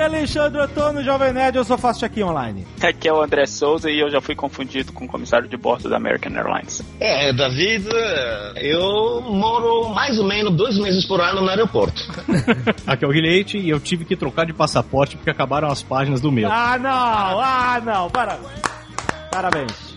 Aqui é Alexandre Otono, Jovem Nerd, eu só faço aqui online. Aqui é o André Souza e eu já fui confundido com o comissário de bordo da American Airlines. É, David, eu moro mais ou menos dois meses por ano no aeroporto. Aqui é o Guilherme e eu tive que trocar de passaporte porque acabaram as páginas do meu. Ah, não! Ah, não! Parabéns! Parabéns!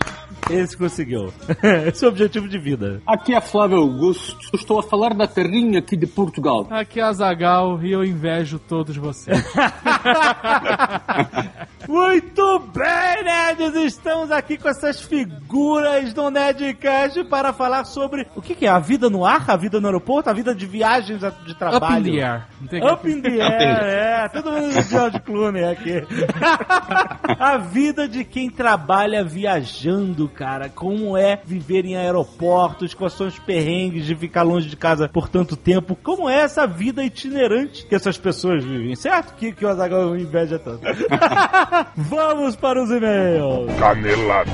Esse conseguiu. Esse é o objetivo de vida. Aqui é Flávio Augusto, estou a falar da terrinha aqui de Portugal. Aqui é a Zagal e eu invejo todos vocês. Muito bem, nerds! Estamos aqui com essas figuras do Nerdcast para falar sobre o que, que é a vida no ar, a vida no aeroporto, a vida de viagens de trabalho. Up in the air. Não tem que- Up in the air, é. Todo mundo de George Clooney aqui. a vida de quem trabalha viajando, cara. Como é viver em aeroportos, quais são os perrengues de ficar longe de casa por tanto tempo. Como é essa vida itinerante que essas pessoas vivem, certo? Que, que o Azaghal inveja tanto. Vamos para os e-mails. Canelada.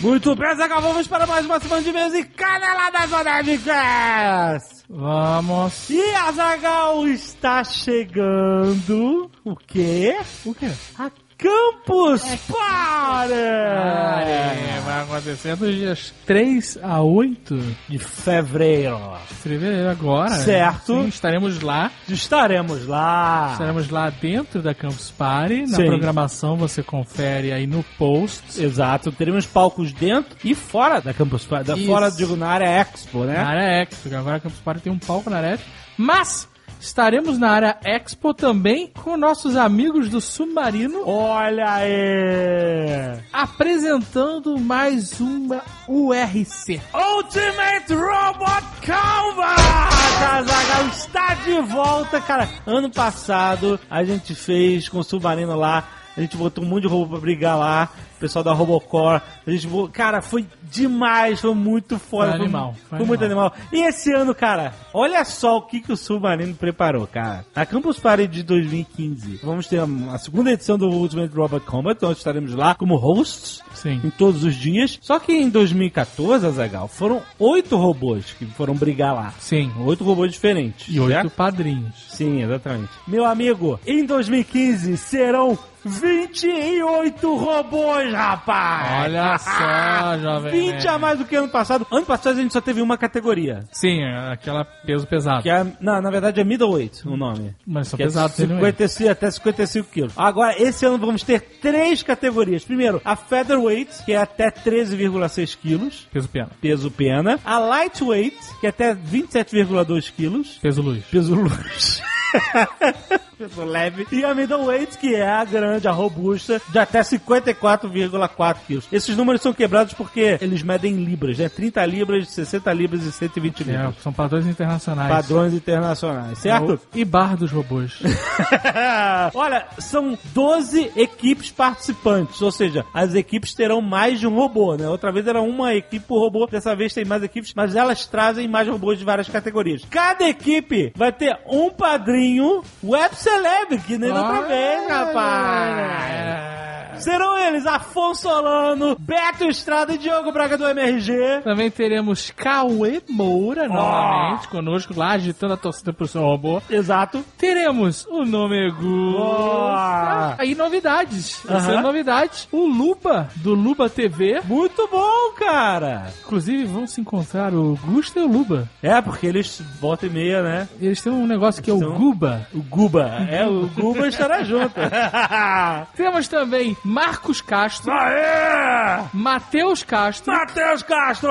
Muito bem, Azaghal, vamos para mais uma semana de e-mails e caneladas do Nerdcast. Vamos. E Azagal está chegando. O quê? O quê? A Campus Party! É, vai acontecer dos dias 3 a 8 De fevereiro. de fevereiro agora. Certo. Sim, estaremos lá. Estaremos lá. Estaremos lá dentro da Campus Party. Na Sim. programação você confere aí no post. Exato, teremos palcos dentro e fora da Campus Party. Da Isso. fora, digo, na área Expo, né? Na área Expo, agora a Campus Party tem um palco na área Expo. Mas estaremos na área Expo também com nossos amigos do Submarino Olha aí! apresentando mais uma URC. Ultimate Robot Combat! Azaghal está de volta, cara. Ano passado a gente fez com o Submarino lá. A gente botou um monte de robô pra brigar lá. Pessoal da Robocore. A gente, cara, foi demais. Foi muito foda. Foi animal, Foi, foi muito animal. E esse ano, cara, olha só o que, que o Submarino preparou, cara. A Campus Party de 2015. Vamos ter a, a segunda edição do Ultimate Robot Combat. Nós estaremos lá como hosts Sim. em todos os dias. Só que em 2014, Azagal, foram oito robôs que foram brigar lá. Sim. Oito robôs diferentes. E oito padrinhos. Sim, exatamente. Meu amigo, em 2015 serão 28 robôs, rapaz! Olha só, jovem. 20 nerd. a mais do que ano passado. Ano passado a gente só teve uma categoria. Sim, é aquela peso pesado. Que é, não, na verdade é middleweight o nome. Mas são Que é pesados ele mesmo. 55, até 55 quilos. Agora, esse ano vamos ter três categorias. Primeiro, a featherweight, que é até 13,6 quilos. Peso pena. peso pena. A lightweight, que é até 27,2 quilos. Peso luz. Peso luz. leve. E a middleweight, que é a grande, a robusta, de até 54,4 quilos. Esses números são quebrados porque eles medem em libras, né? 30 libras, 60 libras e 120 É, libras. são padrões internacionais. Padrões internacionais, certo? E bar dos robôs. Olha, são 12 equipes participantes, ou seja, as equipes terão mais de um robô, né? Outra vez era uma equipe por robô, dessa vez tem mais equipes, mas elas trazem mais robôs de várias categorias. Cada equipe vai ter um padrinho web celeb, que nem outra vez, rapaz. Serão eles Afonso Solano, Beto Estrada e Diogo Braga do MRG. Também teremos Cauê Moura novamente conosco lá, agitando a torcida pro seu robô. Exato. Teremos o Nomegu. Boa. E novidades. Ser Aham. novidades. O Luba, do Luba TV. Muito bom, cara. Inclusive, vão se encontrar o Gusta e o Luba. É, porque eles voltam e meia, né? Eles têm um negócio que é o São- Guba. O Guba. É, o Guba estará junto. Temos também Marcos Castro, Aê! Matheus Castro, Matheus Castro!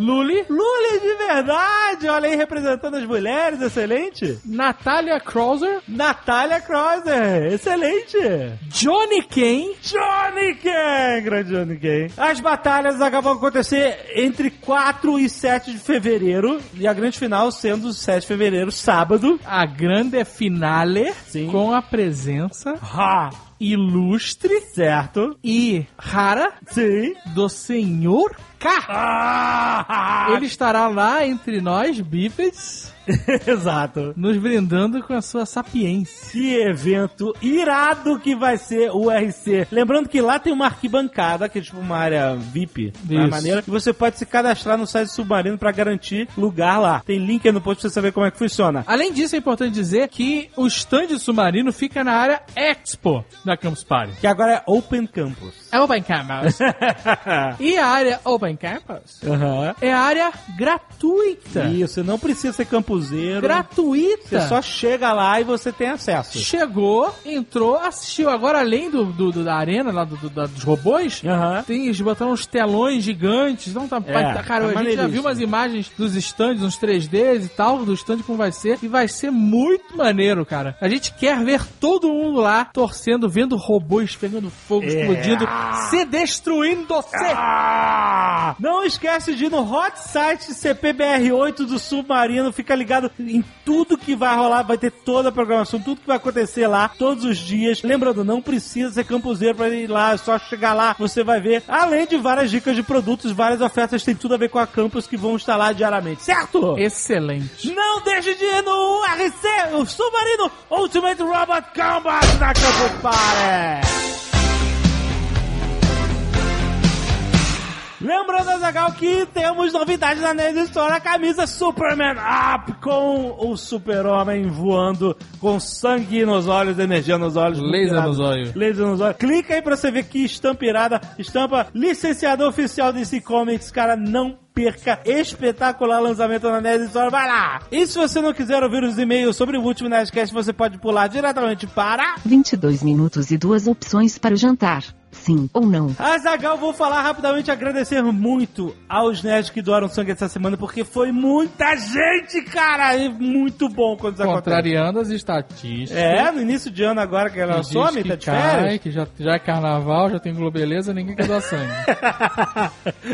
Luli, Lully de verdade! Olha aí, representando as mulheres, excelente! Natália Krauser, Natália Creuser, excelente! Johnny Kane, Johnny Ken, grande Johnny Ken. As batalhas acabam de acontecer entre 4 e 7 de fevereiro, e a grande final sendo 7 de fevereiro, sábado. a grande finale Sim. com a presença Ha! Ilustre Certo. e rara Sim. do Senhor Ah! Ele estará lá entre nós, bípedes, Exato. nos brindando com a sua sapiência. Que evento irado que vai ser o RC. Lembrando que lá tem uma arquibancada, que é tipo uma área VIP, Isso. maneira, que você pode se cadastrar no site Submarino pra garantir lugar lá. Tem link aí no post pra você saber como é que funciona. Além disso, é importante dizer que o stand submarino fica na área Expo da Campus Party. Que agora é Open Campus. É Open Campus. e a área Open Campus Aham. é área gratuita. Isso, você não precisa ser campuseiro. Gratuita. Você só chega lá e você tem acesso. Chegou, entrou, assistiu. Agora, além do, do- do- da arena, lá do, do- da- dos robôs, Aham. tem, eles botaram uns telões gigantes. Então tá, É, vai- tá- cara, tá a gente já viu umas imagens dos stands, uns 3Ds e tal, do stand como vai ser. E vai ser muito maneiro, cara. A gente quer ver todo mundo lá torcendo, vendo robôs pegando fogo, É. explodindo, se destruindo. Se... Ah! Não esquece de ir no hot site CPBR8 do Submarino. Fica ligado em tudo que vai rolar. Vai ter toda a programação, tudo que vai acontecer lá, todos os dias. Lembrando, não precisa ser campuseiro pra ir lá. É só chegar lá, você vai ver. Além de várias dicas de produtos, várias ofertas. Tem tudo a ver com a campus que vão estar lá diariamente. Certo? Excelente. Não deixe de ir no RC, o Submarino Ultimate Robot Combat na Campus Party. Lembrando, Azagal, que temos novidade na Nerd Store, a camisa Superman Up com o super-homem voando com sangue nos olhos, energia nos olhos. Laser nos olhos. Laser nos olhos. Clica aí pra você ver que estampa irada. Estampa licenciador oficial DC Comics, cara, não perca. Espetacular lançamento na Nerd Store. Vai lá! E se você não quiser ouvir os e-mails sobre o último Nerdcast, você pode pular diretamente para... 22 minutos e duas opções para o jantar. Sim ou não. Azagal, vou falar rapidamente, agradecer muito aos nerds que doaram sangue essa semana, porque foi muita gente, cara! E muito bom quando isso acontece. Contrariando as estatísticas. É, no início de ano agora que ela some, que tá de cai, férias. que já, já é carnaval, já tem globeleza, ninguém quer doar sangue.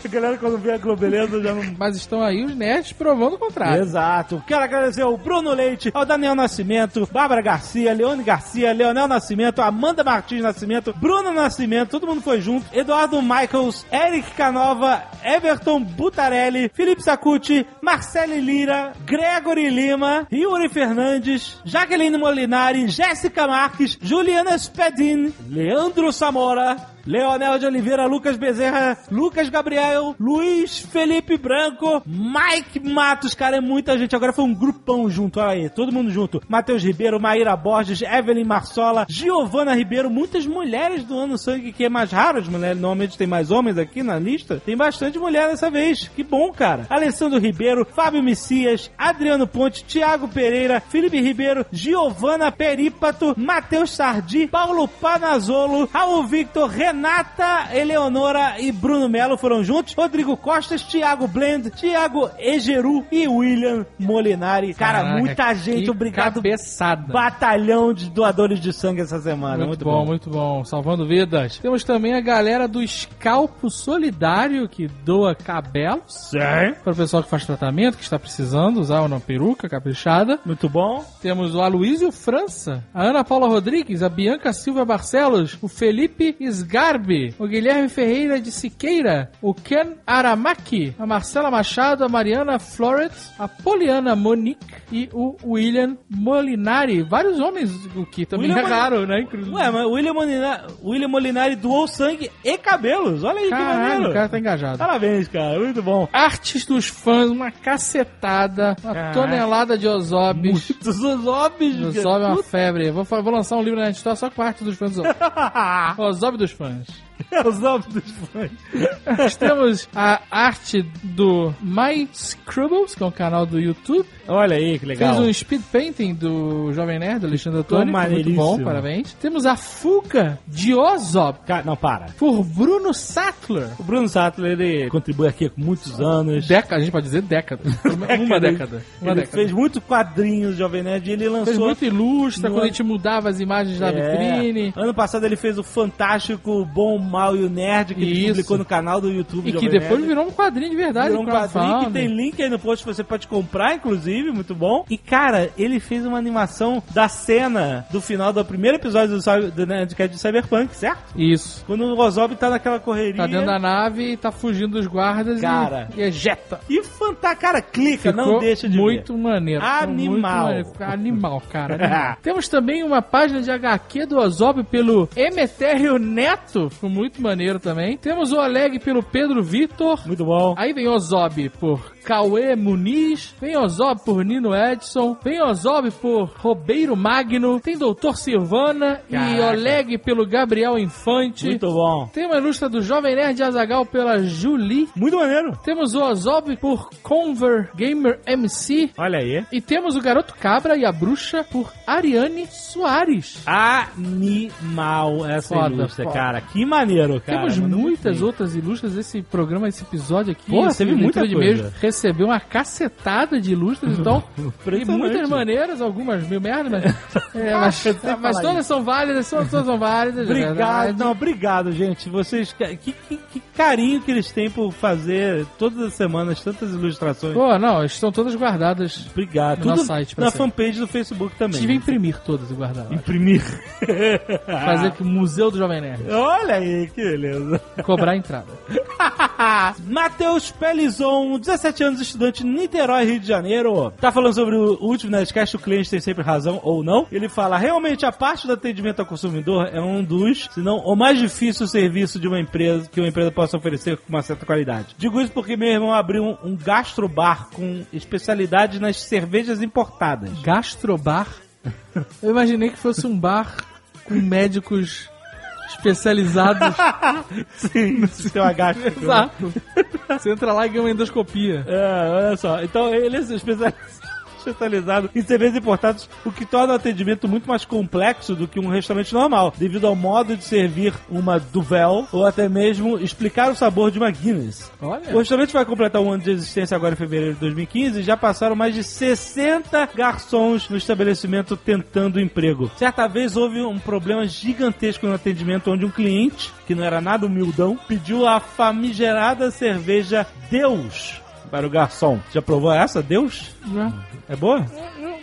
a galera quando vê a Globeleza já não... Mas estão aí os nerds provando o contrário. Exato. Quero agradecer ao Bruno Leite, ao Daniel Nascimento, Bárbara Garcia, Leone Garcia, Leonel Nascimento, Amanda Martins Nascimento, Bruno Nascimento, todo mundo foi junto, Eduardo Michaels, Eric Canova, Everton Butarelli, Felipe Sacuti, Marcele Lira, Gregory Lima, Yuri Fernandes, Jaqueline Molinari, Jéssica Marques, Juliana Spedin, Leandro Samora, Leonel de Oliveira, Lucas Bezerra, Lucas Gabriel, Luiz Felipe Branco, Mike Matos, cara, é muita gente. Agora foi um grupão junto, olha aí, todo mundo junto. Matheus Ribeiro, Maíra Borges, Evelyn Marsola, Giovana Ribeiro, muitas mulheres do Ano Sangue, que é mais raro, as mulheres normalmente tem mais homens aqui na lista. Tem bastante mulher dessa vez, que bom, cara. Alessandro Ribeiro, Fábio Messias, Adriano Ponte, Thiago Pereira, Felipe Ribeiro, Giovana Perípato, Matheus Sardi, Paulo Panazolo, Raul Victor, Renata Eleonora e Bruno Melo foram juntos. Rodrigo Costas, Thiago Blend, Thiago Egeru e William Molinari. Cara, Caraca, muita gente, obrigado. Cabeçada. Batalhão de doadores de sangue essa semana. Muito, Muito, bom, muito bom. Salvando vidas. Temos também a galera do Escalpo Solidário, que doa cabelos. Sim. Para o pessoal que faz tratamento, que está precisando usar uma peruca caprichada. Muito bom. Temos o Aloysio França, a Ana Paula Rodrigues, a Bianca Silva Barcelos, o Felipe Sgarbi, o Guilherme Ferreira de Siqueira, o Ken Aramaki, a Marcela Machado, a Mariana Floret, a Poliana Monique e o William Molinari. Vários homens, o que também William é raro, né? Inclusive. Ué, mas o William Molinari, William Molinari doou sangue e cabelos. Olha aí que Caralho, maneiro. o cara tá engajado. Parabéns, cara. Muito bom. Artes dos fãs, uma cacetada, uma Caraca. tonelada de Ozobis. Dos Ozobis. Ozob é uma febre. Vou, vou lançar um livro na história só com a arte dos fãs. Ozob dos fãs. Yes. Ozob dos fãs. Nós temos a arte do My Scribbles, que é um canal do YouTube. Olha aí, que legal. Fez um speed painting do Jovem Nerd, do Alexandre Antônio. Foi muito bom, parabéns. Temos a fuga de Ozob Cara, não, para. por Bruno Sattler. O Bruno Sattler, ele contribui aqui há muitos anos. Década, a gente pode dizer década. Uma década. Uma ele década. fez muito quadrinhos Jovem Nerd e ele lançou... Fez muito ilustra, no quando a gente mudava as imagens da É. vitrine. Ano passado ele fez o fantástico, bom, Mal e o Nerd, que ele publicou no canal do YouTube. E que depois Nerd. virou um quadrinho de verdade. Virou um quadrinho que tem link aí no post que você pode comprar, inclusive, muito bom. E, cara, ele fez uma animação da cena do final do primeiro episódio do, do Nerdcast de Cyberpunk, certo? Isso. Quando o Ozob tá naquela correria. Tá dentro da nave e tá fugindo dos guardas Cara. e, e ejeta. E fantástico, cara, clica, não Ficou deixa de muito ver. maneiro. Animal. muito maneiro. Animal, cara. animal. Temos também uma página de HQ do Ozob pelo Emetério Neto. Ficou muito maneiro também. Temos o Oleg pelo Pedro Vitor. Muito bom. Aí vem Ozob por Cauê Muniz, vem Ozob por Nino Edson, vem Ozob por Robeiro Magno, tem Doutor Silvana e Caraca. Oleg pelo Gabriel Infante. Muito bom. Tem uma ilustra do Jovem Nerd Azagal pela Julie. Muito maneiro. Temos o Ozob por Conver Gamer MC. Olha aí. E temos o Garoto Cabra e a Bruxa por Ariane Soares. Animal essa Foda, ilustra, foda. cara. Que maneiro, cara. Temos muitas outras ilustras. Esse programa, esse episódio aqui, esse teve muita de coisa. e-mails, recebeu uma cacetada de ilustras, então. e Impressionante. muitas maneiras, algumas meio merda, mas. é, mas mas todas isso. são válidas, todas, todas são válidas. é Obrigado, não, obrigado, gente. Vocês, que, que, que carinho que eles têm por fazer todas as semanas tantas ilustrações. Pô, não, estão todas guardadas. Obrigado. No Tudo nosso site, na sempre. fanpage do Facebook também. Tive a imprimir todas e guardar. imprimir. Fazer o Museu do Jovem Nerd. Olha aí, que beleza. Cobrar a entrada. Matheus Pelizon, 17 anos, estudante em Niterói, Rio de Janeiro. Tá falando sobre o último Nerdcast, o cliente tem sempre razão ou não. Ele fala, realmente a parte do atendimento ao consumidor é um dos, se não o mais difícil serviço de uma empresa que uma empresa possa oferecer com uma certa qualidade. Digo isso porque meu irmão abriu um, um gastrobar com especialidade nas cervejas importadas. Gastrobar. Eu imaginei que fosse um bar com médicos especializados. Sim, sistema gástrico. Exato. Você entra lá e ganha uma endoscopia. É, olha só. Então ele é especializado, em cervejas importadas, o que torna o atendimento muito mais complexo do que um restaurante normal, devido ao modo de servir uma Duvel ou até mesmo explicar o sabor de uma Guinness. Olha. O restaurante vai completar um ano de existência agora em fevereiro de 2015 e já passaram mais de 60 garçons no estabelecimento tentando emprego. Certa vez houve um problema gigantesco no atendimento onde um cliente, que não era nada humildão, pediu a famigerada cerveja Deus para o garçom. Já provou essa, Deus? Né? É boa? Assim,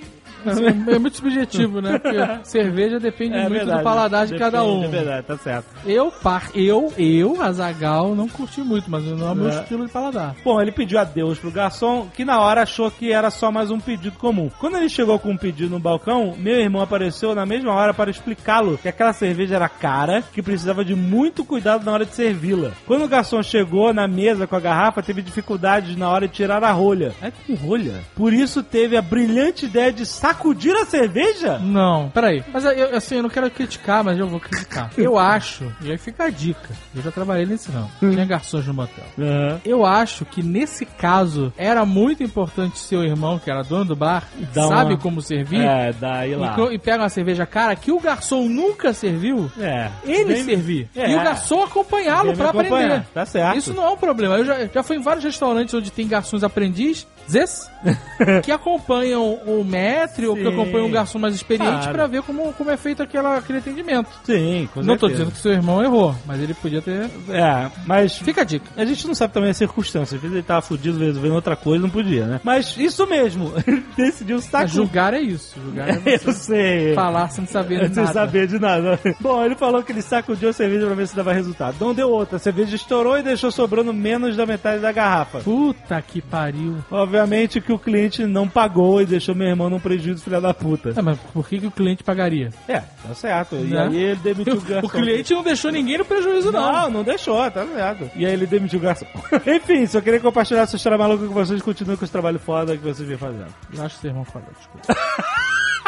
é muito subjetivo, né? Porque cerveja depende muito do paladar de cada um. É verdade, tá certo. Eu, par, eu, eu, Azagal, não curti muito, mas não é o meu É. estilo de paladar. Bom, ele pediu adeus pro garçom, que na hora achou que era só mais um pedido comum. Quando ele chegou com um pedido no balcão, meu irmão apareceu na mesma hora para explicá-lo que aquela cerveja era cara, que precisava de muito cuidado na hora de servi-la. Quando o garçom chegou na mesa com a garrafa, teve dificuldades na hora de tirar a rolha. É com rolha? Por isso teve a brilhante ideia de sacudir a cerveja? Não, peraí. Mas eu, assim, eu não quero criticar, mas eu vou criticar. Eu acho, e aí fica a dica. Eu já trabalhei nesse não. Tinha garçons no motel. Aham. Eu acho que nesse caso era muito importante seu irmão, que era dono do bar, Dá sabe uma- como servir. É, daí lá. E, e pega uma cerveja cara que o garçom nunca serviu, É. ele Vem- servir. É. E o garçom acompanhá-lo acompanhar. aprender. Tá certo. Isso não é um problema. Eu já, já fui em vários restaurantes onde tem garçons aprendiz, zes, que acompanham o mestre ou que acompanham um garçom mais experiente Claro. pra ver como, como é feito aquela, aquele atendimento. Sim, com não tô certeza. dizendo que seu irmão errou, mas ele podia ter. É, mas Fica a dica. A gente não sabe também as circunstâncias. Às vezes ele tava fudido resolvendo outra coisa, não podia, né? Mas isso mesmo. Ele decidiu sacudir. julgar é isso. Julgar é Eu sei. falar sem saber Sem nada. saber de nada. Bom, ele falou que ele sacudiu a cerveja pra ver se dava resultado. Não deu outra. A cerveja estourou e deixou sobrando menos da metade da garrafa. Puta que pariu. Obviamente que o cliente não pagou e deixou meu irmão num prejuízo, filha da puta. É, mas por que, que o cliente pagaria? É, tá certo. E Né? aí ele demitiu o garçom. O cliente não deixou ninguém no prejuízo, não. Não, não deixou, tá certo. E aí ele demitiu o garçom. Enfim, só queria compartilhar essa história maluca com vocês. Continue com esse trabalho foda que vocês vêm fazendo. Eu acho que seu irmão falou, desculpa.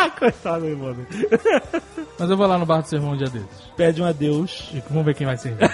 Coitado, mano. Mas eu vou lá no bar do seu irmão um dia desses. Pede um adeus. E vamos ver quem vai servir.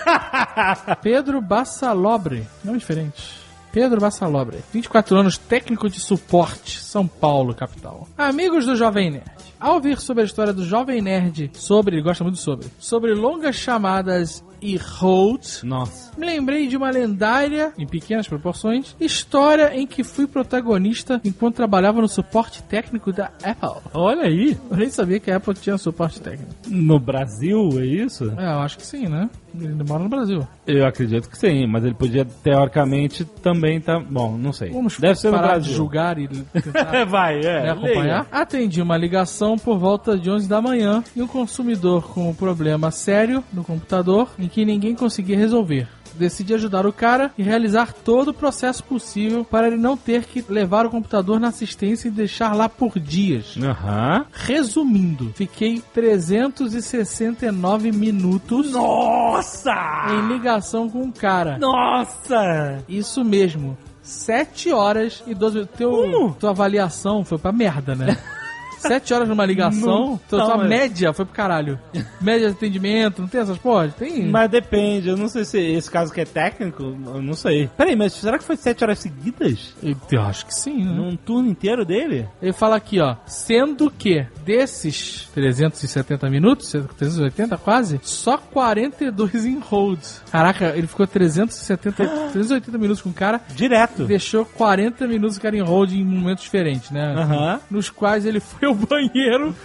Pedro Bassalobre. Nome diferente. Pedro Bassalobre, 24 anos, técnico de suporte, São Paulo, capital. Amigos do Jovem Nerd. Ao ouvir sobre a história do Jovem Nerd, sobre, ele gosta muito sobre, sobre longas chamadas e Holt, Nossa. me lembrei de uma lendária, em pequenas proporções, história em que fui protagonista enquanto trabalhava no suporte técnico da Apple. Olha aí. Eu nem sabia que a Apple tinha suporte técnico. No Brasil, é isso? É, eu acho que sim, né? Ele mora no Brasil. Eu acredito que sim, mas ele podia, teoricamente, também tá. Bom, não sei. Vamos Deve ser no Brasil. de julgar e tentar Vai, é. acompanhar. Atendi uma ligação por volta de 11 da manhã e um consumidor com um problema sério no computador em que ninguém conseguia resolver. Decidi ajudar o cara e realizar todo o processo possível para ele não ter que levar o computador na assistência e deixar lá por dias. Aham. Resumindo, fiquei 369 minutos Nossa! em ligação com o cara. Nossa! Isso mesmo. 7 horas e 12 minutos. Teu, Como? Tua avaliação foi pra merda, né? 7 horas numa ligação, Não, tua mas- média foi pro caralho. Média de atendimento, não tem essas porra? Tem. Mas depende, eu não sei se esse caso que é técnico, eu não sei. Peraí, mas será que foi sete horas seguidas? Eu, acho que sim, né? Num turno inteiro dele? Ele fala aqui, ó. Sendo que desses 370 minutos, 380 quase, só 42 em hold. Caraca, ele ficou 370, 380 minutos com o cara Direto. deixou 40 minutos o cara em hold em momentos diferentes, né? Aham. Nos quais ele foi banheiro,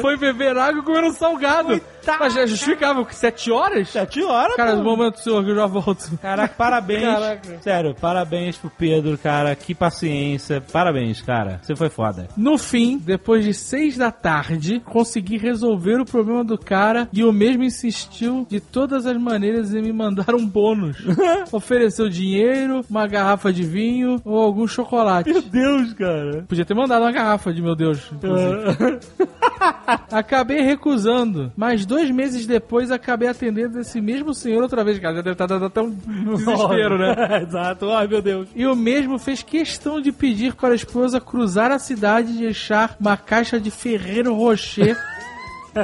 foi beber água e comer um salgado. Mas já justificava que 7 horas? Sete horas, Cara, no momento senhor que eu já volto. Caraca, parabéns. Caraca. Sério, parabéns pro Pedro, cara. Que paciência. Parabéns, cara. Você foi foda. No fim, depois de 6 da tarde, consegui resolver o problema do cara e o mesmo insistiu de todas as maneiras em me mandar um bônus. Ofereceu dinheiro, uma garrafa de vinho ou algum chocolate. Meu Deus, cara. Podia ter mandado uma garrafa de meu Deus. Acabei recusando, mas dois meses depois acabei atendendo esse mesmo senhor outra vez. Cara, já deve estar dando até um desespero, né? Exato. Ai, meu Deus. E o mesmo fez questão de pedir para a esposa cruzar a cidade e deixar uma caixa de Ferreiro Rocher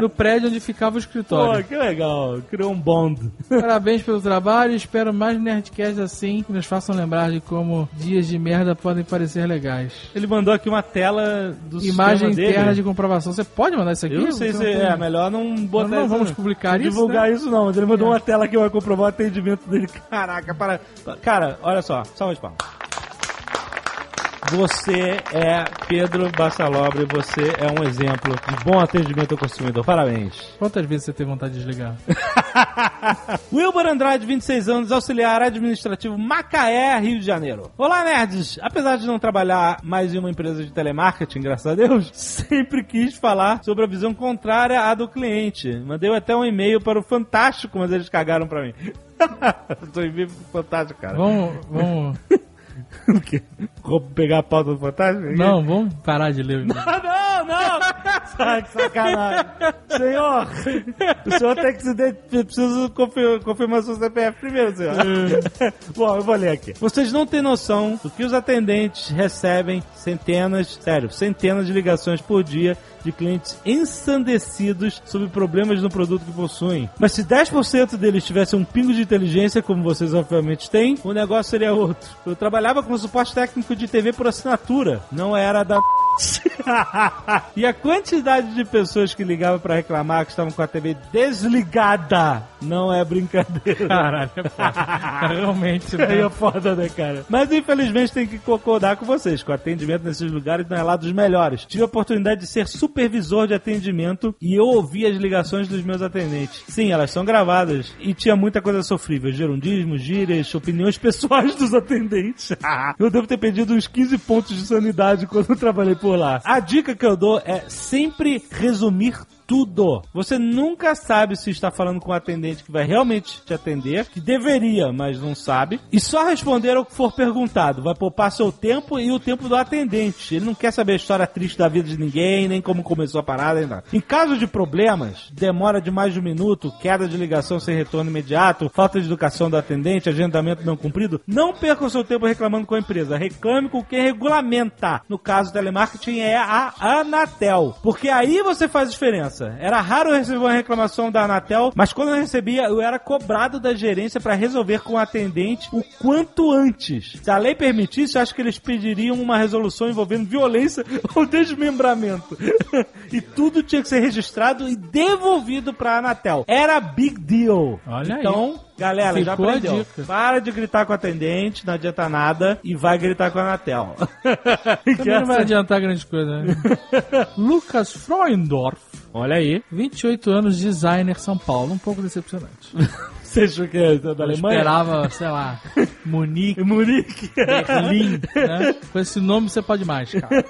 no prédio onde ficava o Pô, escritório. que legal. Criou um bond. Parabéns pelo trabalho espero mais Nerdcasts assim que nos façam lembrar de como dias de merda podem parecer legais. Ele mandou aqui uma tela do Imagem interna dele. de comprovação. Você pode mandar isso aqui? Eu não sei se é melhor não botar não isso, vamos publicar isso, divulgar né? isso não, mas ele mandou É. uma tela que vai comprovar o atendimento dele. Caraca, para. Cara, olha só, salva de palmas. Você é Pedro Bassalobre, você é um exemplo de bom atendimento ao consumidor. Parabéns. Quantas vezes você teve vontade de desligar? Wilbur Andrade, 26 anos, auxiliar administrativo Macaé, Rio de Janeiro. Olá, nerds! Apesar de não trabalhar mais em uma empresa de telemarketing, graças a Deus, sempre quis falar sobre a visão contrária à do cliente. Mandei até um e-mail para o Fantástico, mas eles cagaram pra mim. Tô em vivo Fantástico, cara. Vamos, vamos. O quê? Vou pegar a pauta do Fantástico? Não, vamos parar de ler. Ah, não, não! Sai, que sacanagem. Senhor, o senhor tem que se de... Preciso confir- confirmar seu CPF primeiro, senhor. Bom, eu vou ler aqui. Vocês não têm noção do que os atendentes recebem centenas, sério, centenas de ligações por dia de clientes ensandecidos sobre problemas no produto que possuem. Mas se 10% deles tivessem um pingo de inteligência, como vocês obviamente têm, o negócio seria outro. Eu trabalhava com suporte técnico de TV por assinatura, não era da e a quantidade de pessoas que ligavam pra reclamar que estavam com a TV desligada não é brincadeira. Caralho, é foda. Realmente, né? é foda, né, cara? Mas infelizmente tem que concordar com vocês, que o atendimento nesses lugares não é lá dos melhores. Tive a oportunidade de ser supervisor de atendimento e eu ouvi as ligações dos meus atendentes. Sim, elas são gravadas e tinha muita coisa sofrível, gerundismos, gírias, opiniões pessoais dos atendentes. eu devo ter perdido uns 15 pontos de sanidade quando eu trabalhei por lá. A dica que eu dou é sempre resumir tudo. Você nunca sabe se está falando com um atendente que vai realmente te atender, que deveria, mas não sabe, e só responder ao que for perguntado. Vai poupar seu tempo e o tempo do atendente. Ele não quer saber a história triste da vida de ninguém, nem como começou a parada, nem nada. Em caso de problemas, demora de mais de um minuto, queda de ligação sem retorno imediato, falta de educação do atendente, agendamento não cumprido, não perca o seu tempo reclamando com a empresa. Reclame com quem regulamenta. No caso, telemarketing é a Anatel. Porque aí você faz diferença. Criança, era raro eu receber uma reclamação da Anatel, mas quando eu recebia, eu era cobrado da gerência pra resolver com o atendente o quanto antes. Se a lei permitisse, eu acho que eles pediriam uma resolução envolvendo violência ou desmembramento. e tudo tinha que ser registrado e devolvido pra Anatel. Era big deal. Olha aí. então, Galera, já Ficou a aprendeu. Para de gritar com o atendente, não adianta nada, e vai gritar com a Anatel. Também não vai adiantar grande coisa, né? Lucas Freundorf, Olha aí. 28 anos, designer São Paulo. Um pouco decepcionante. Você achou que é da Eu Alemanha? esperava, sei lá, Munique, Munique. Berlim, né? Com esse nome você pode mais, cara.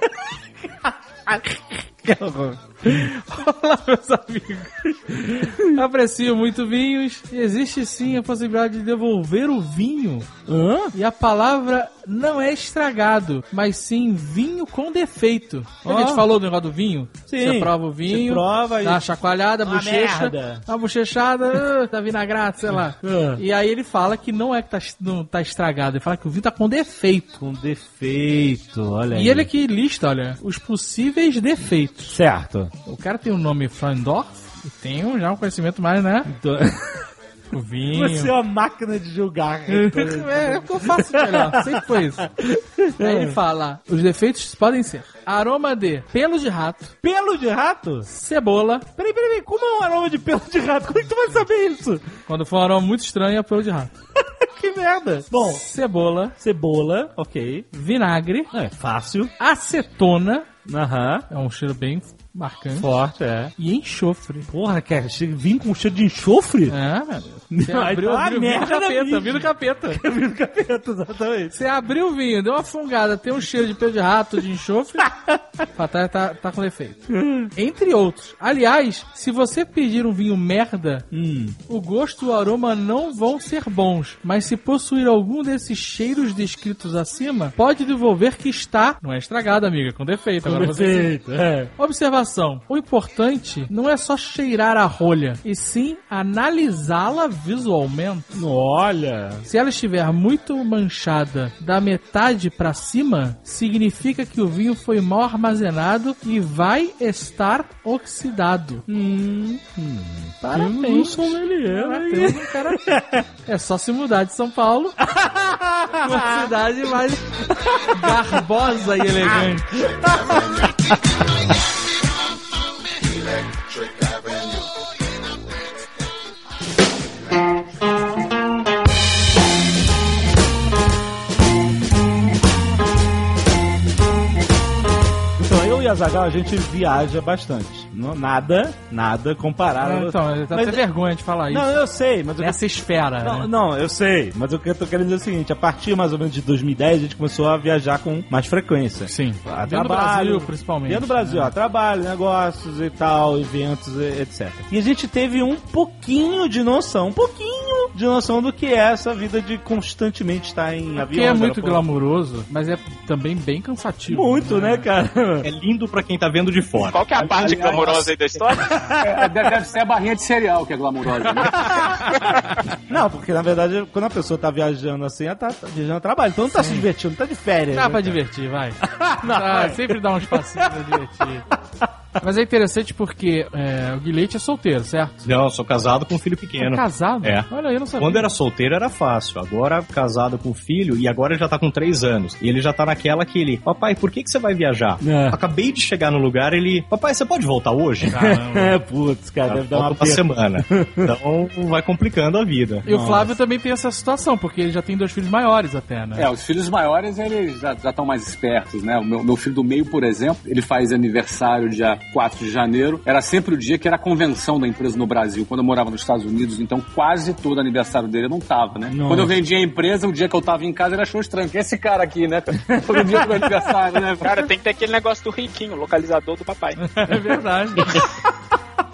Olá, meus amigos. Aprecio muito vinhos e existe sim a possibilidade de devolver o vinho. Hã? E a palavra não é estragado, mas sim vinho com defeito. A gente falou do negócio do vinho? Sim. Você prova o vinho, prova dá uma chacoalhada, Uma bochecha, merda. dá uma bochechada, ah, tá vinagrado, sei lá. Ah. E aí ele fala que não é que tá, não tá estragado, ele fala que o vinho tá com defeito. Com defeito, olha aí. E ele aqui lista, olha, os possíveis defeitos. Certo. O cara tem o nome Freundorf e tem um- já um conhecimento mais, né? Então... O vinho. Você é uma máquina de julgar. É, é o que eu faço melhor, sempre foi isso. Aí ele fala: os defeitos podem ser aroma de pelo de rato, Pelo de rato? cebola. Peraí, peraí, peraí. Como é um aroma de pelo de rato? Como é que tu vai saber isso? Quando for um aroma muito estranho, é pelo de rato. que merda. Bom, Cebola, cebola, ok. vinagre, É fácil. acetona, Aham. é um cheiro bem marcante, Forte, é. e enxofre. Porra, quer vir com cheiro de enxofre? É, Deus. Você Não, abriu, então a abriu, merda, capeta, do capeta. Vir do capeta, exatamente. Você abriu o vinho, deu uma fungada, tem um cheiro de pelo de rato, de enxofre, Fatal tá, tá com defeito. Entre outros. Aliás, se você pedir um vinho merda, Hum. o gosto e o aroma não vão ser bons. Mas se possuir algum desses cheiros descritos acima, pode devolver que está. Não é estragado, amiga, com defeito. Agora você. Perfeito, é. Observação: o importante não é só cheirar a rolha, e sim analisá-la visualmente. Olha. Se ela estiver muito manchada da metade pra cima, significa que o vinho foi mal armazenado e vai estar oxidado. Hum, Parabéns. Temos um sommelier, Ah, hein? temos um cara- É só se mudar de São Paulo uma cidade mais garbosa e elegante. Então, eu e a Zagal, a gente viaja bastante. Não, nada, nada comparado. Ah, então, eu tô Mas- até vergonha de falar isso. Não, eu sei, mas eu Nessa esfera, Não, né? não, eu sei, mas o que eu tô querendo dizer é o seguinte: a partir mais ou menos de 2010, a gente começou a viajar com mais frequência. Sim. A Dentro do trabalho, Brasil, principalmente. Dentro do Brasil, né? ó, trabalho, negócios e tal, eventos, e- etc. E a gente teve um pouquinho de noção, um pouquinho de noção do que é essa vida de constantemente estar em avião. Que é muito glamouroso, mas é também bem cansativo. Muito, né, cara? É lindo pra quem tá vendo de fora. Qual que é a parte aliás- glamourosa aí da história? É, deve, deve ser a barrinha de cereal que é glamourosa, né? Não, porque na verdade, quando a pessoa tá viajando assim, ela tá, tá viajando a trabalho, então não tá se divertindo, tá de férias. Dá né, pra cara? divertir, vai. Não, Dá, vai. sempre dá um espacinho pra divertir. Mas é interessante porque é, o Guilherme é solteiro, certo? Não, eu sou casado com um filho pequeno. É casado? É. Olha, eu não sabia. Quando era solteiro era fácil, agora casado com filho e agora ele já tá com três anos. E ele já tá naquela que ele, papai, por que, que você vai viajar? É. Acabei de chegar no lugar, ele, papai, você pode voltar hoje? Caramba. É, putz, cara, deve dar uma uma semana. Então vai complicando a vida. E o Flávio também tem essa situação, porque ele já tem dois filhos maiores até, né? É, os filhos maiores, eles já estão mais espertos, né? O meu, meu filho do meio, por exemplo, ele faz aniversário dia 4 de janeiro. Era sempre o dia que era a convenção da empresa no Brasil, quando eu morava nos Estados Unidos. Então, quase todo aniversário dele eu não tava, né? Nossa. Quando eu vendia a empresa, o dia que eu tava em casa, ele achou estranho. Que é esse cara aqui, né? Todo dia do aniversário, né? Cara, tem que ter aquele negócio do riquinho, localizador do papai. É verdade.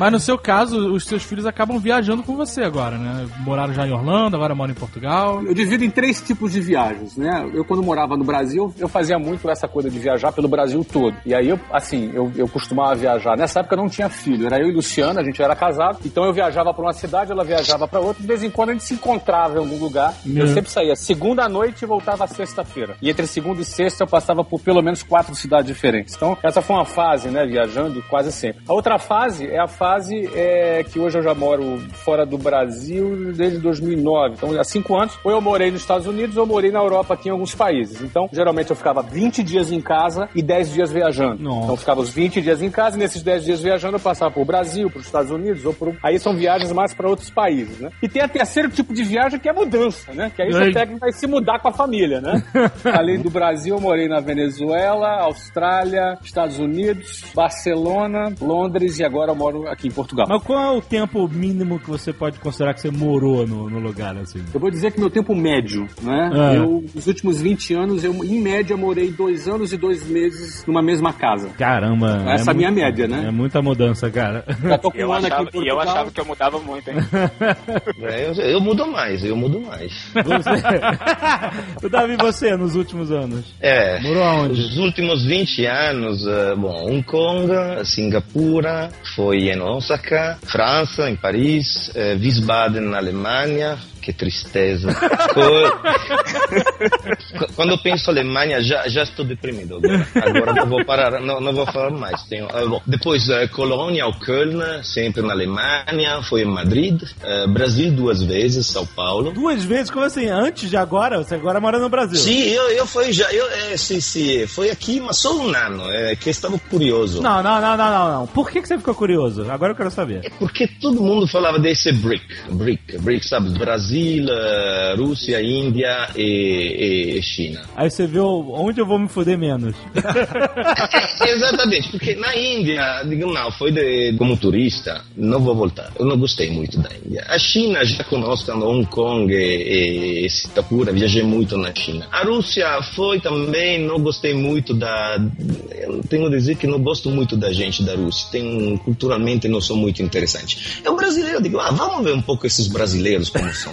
Mas no seu caso, os seus filhos acabam viajando com você agora, né? Moraram já em Orlando, agora moram em Portugal. Eu divido em três tipos de viagens, né? Eu, quando morava no Brasil, eu fazia muito essa coisa de viajar pelo Brasil todo. E aí, eu, assim, eu, eu costumava viajar. Nessa época eu não tinha filho, era eu e Luciana, a gente era casado. Então eu viajava para uma cidade, ela viajava para outra. De vez em quando a gente se encontrava em algum lugar. Eu sempre saía segunda à noite e voltava sexta-feira. E entre segunda e sexta eu passava por pelo menos quatro cidades diferentes. Então, essa foi uma fase, né, viajando quase sempre. A outra fase é a fase é, que hoje eu já moro fora do Brasil desde 2009. Então, há cinco anos, ou eu morei nos Estados Unidos ou eu morei na Europa aqui em alguns países. Então, geralmente eu ficava 20 dias em casa e 10 dias viajando. Nossa. Então, eu ficava os 20 dias em casa e nesses 10 dias viajando eu passava por Brasil, para os Estados Unidos ou por... Aí são viagens mais para outros países, né? E tem a terceiro tipo de viagem que é mudança, né? Que aí você pega e vai se mudar com a família, né? Além do Brasil, eu morei na Venezuela, Austrália, Estados Unidos, Barcelona, Londres e agora eu moro aqui em Portugal. Mas qual é o tempo mínimo que você pode considerar que você morou no, no lugar, assim? Eu vou dizer que meu tempo médio, né? Ah. Eu, nos últimos 20 anos, eu, em média, morei dois anos e dois meses numa mesma casa. Caramba. Essa é a minha muito- média, né? É muita mudança, cara. Já tô com Eu um ano aqui achava, em e eu achava que eu mudava muito, hein? É, eu, eu mudo mais, eu mudo mais. Você... o Davi, você, nos últimos anos? É. Morou aonde? Os últimos 20 anos, eh, bom, Hong Kong, Singapura, foi em Osaka, França, em Paris, eh, Wiesbaden na Alemanha, que tristeza. Quando eu penso Alemanha, já, já estou deprimido. Agora, agora não vou parar, não, não vou falar mais. Tenho, depois, eh, Colônia ou Köln, sempre na Alemanha, foi em Madrid, eh, Brasil duas vezes, São Paulo. Duas vezes? Como assim? Antes de agora? Você agora mora no Brasil. Sim, eu, eu fui já, eu, é, sim, sim, foi aqui, mas só um ano, é, que estava curioso. Não, não, não, não, não, não. Por que, que você ficou curioso? Agora eu quero saber. É porque todo mundo falava desse BRIC, BRIC, BRIC, sabe? Brasil, eh, Rússia, Índia e, e China. Aí você viu onde eu vou me foder menos. É, exatamente, porque na Índia, digo, não, foi de, como turista, não vou voltar. Eu não gostei muito da Índia. A China, já conoscendo Hong Kong e, e Singapura, viajei muito na China. A Rússia foi também, não gostei muito da. Tenho a dizer que não gosto muito da gente da Rússia. Tem, culturalmente não sou muito interessante. É um brasileiro, digo, ah, vamos ver um pouco esses brasileiros como são.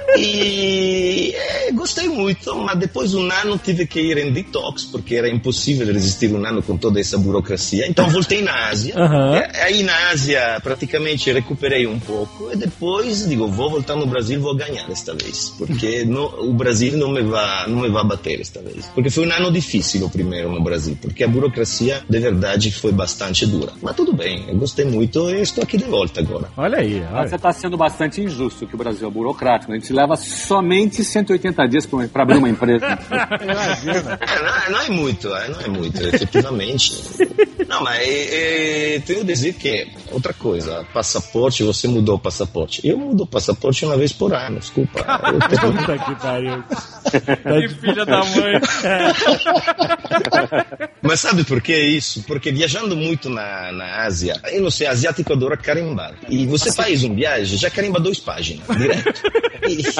E é, gostei muito, mas depois de um ano tive que ir em detox, porque era impossível resistir um ano com toda essa burocracia. Então voltei na Ásia. Aham. E Aí na Ásia praticamente recuperei um pouco. E depois digo, vou voltar no Brasil, vou ganhar desta vez. Porque no, o Brasil não me, vai, não me vai bater desta vez. Porque foi um ano difícil o primeiro no Brasil, porque a burocracia de verdade foi bastante dura. Mas tudo bem, eu gostei muito e estou aqui de volta agora. Olha aí, Mas Você olha. está sendo bastante injusto que o Brasil é burocrático. A gente leva somente 180 dias para abrir uma empresa. É, não, é- não é muito, é, não é muito, efetivamente. Não, mas é, tenho que dizer que, outra coisa, passaporte, você mudou o passaporte. Eu mudo o passaporte uma vez por ano, desculpa. Tenho- Puta que pariu. Que filha da mãe. Mas sabe por que isso? Porque viajando muito na, na Ásia, eu não sei, asiático adora carimbar. E você faz um viagem, já carimba duas páginas, direto. E-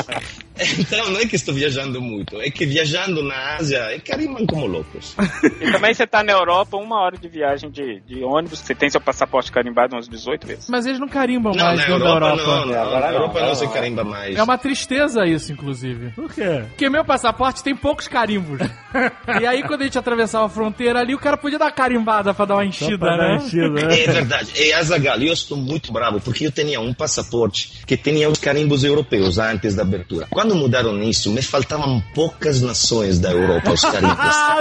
então não é que estou viajando muito, é que viajando na Ásia, é carimbam como loucos. E também você tá na Europa, uma hora de viagem de, de ônibus, você tem seu passaporte carimbado umas 18 vezes. Mas eles não carimbam Não, mais na Europa, Europa. não, não, na Europa não, não, se carimba mais. É uma tristeza isso, inclusive. Por quê? Porque meu passaporte tem poucos carimbos. e aí, quando a gente atravessava a fronteira ali, o cara podia dar carimbada pra dar uma Só enchida, né? enchida, né? É verdade. E Azaghal, eu estou muito bravo porque eu tinha um passaporte que tinha os carimbos europeus antes da abertura. Quando mudaram isso, me faltavam poucas nações da Europa, os carimbos. Ah.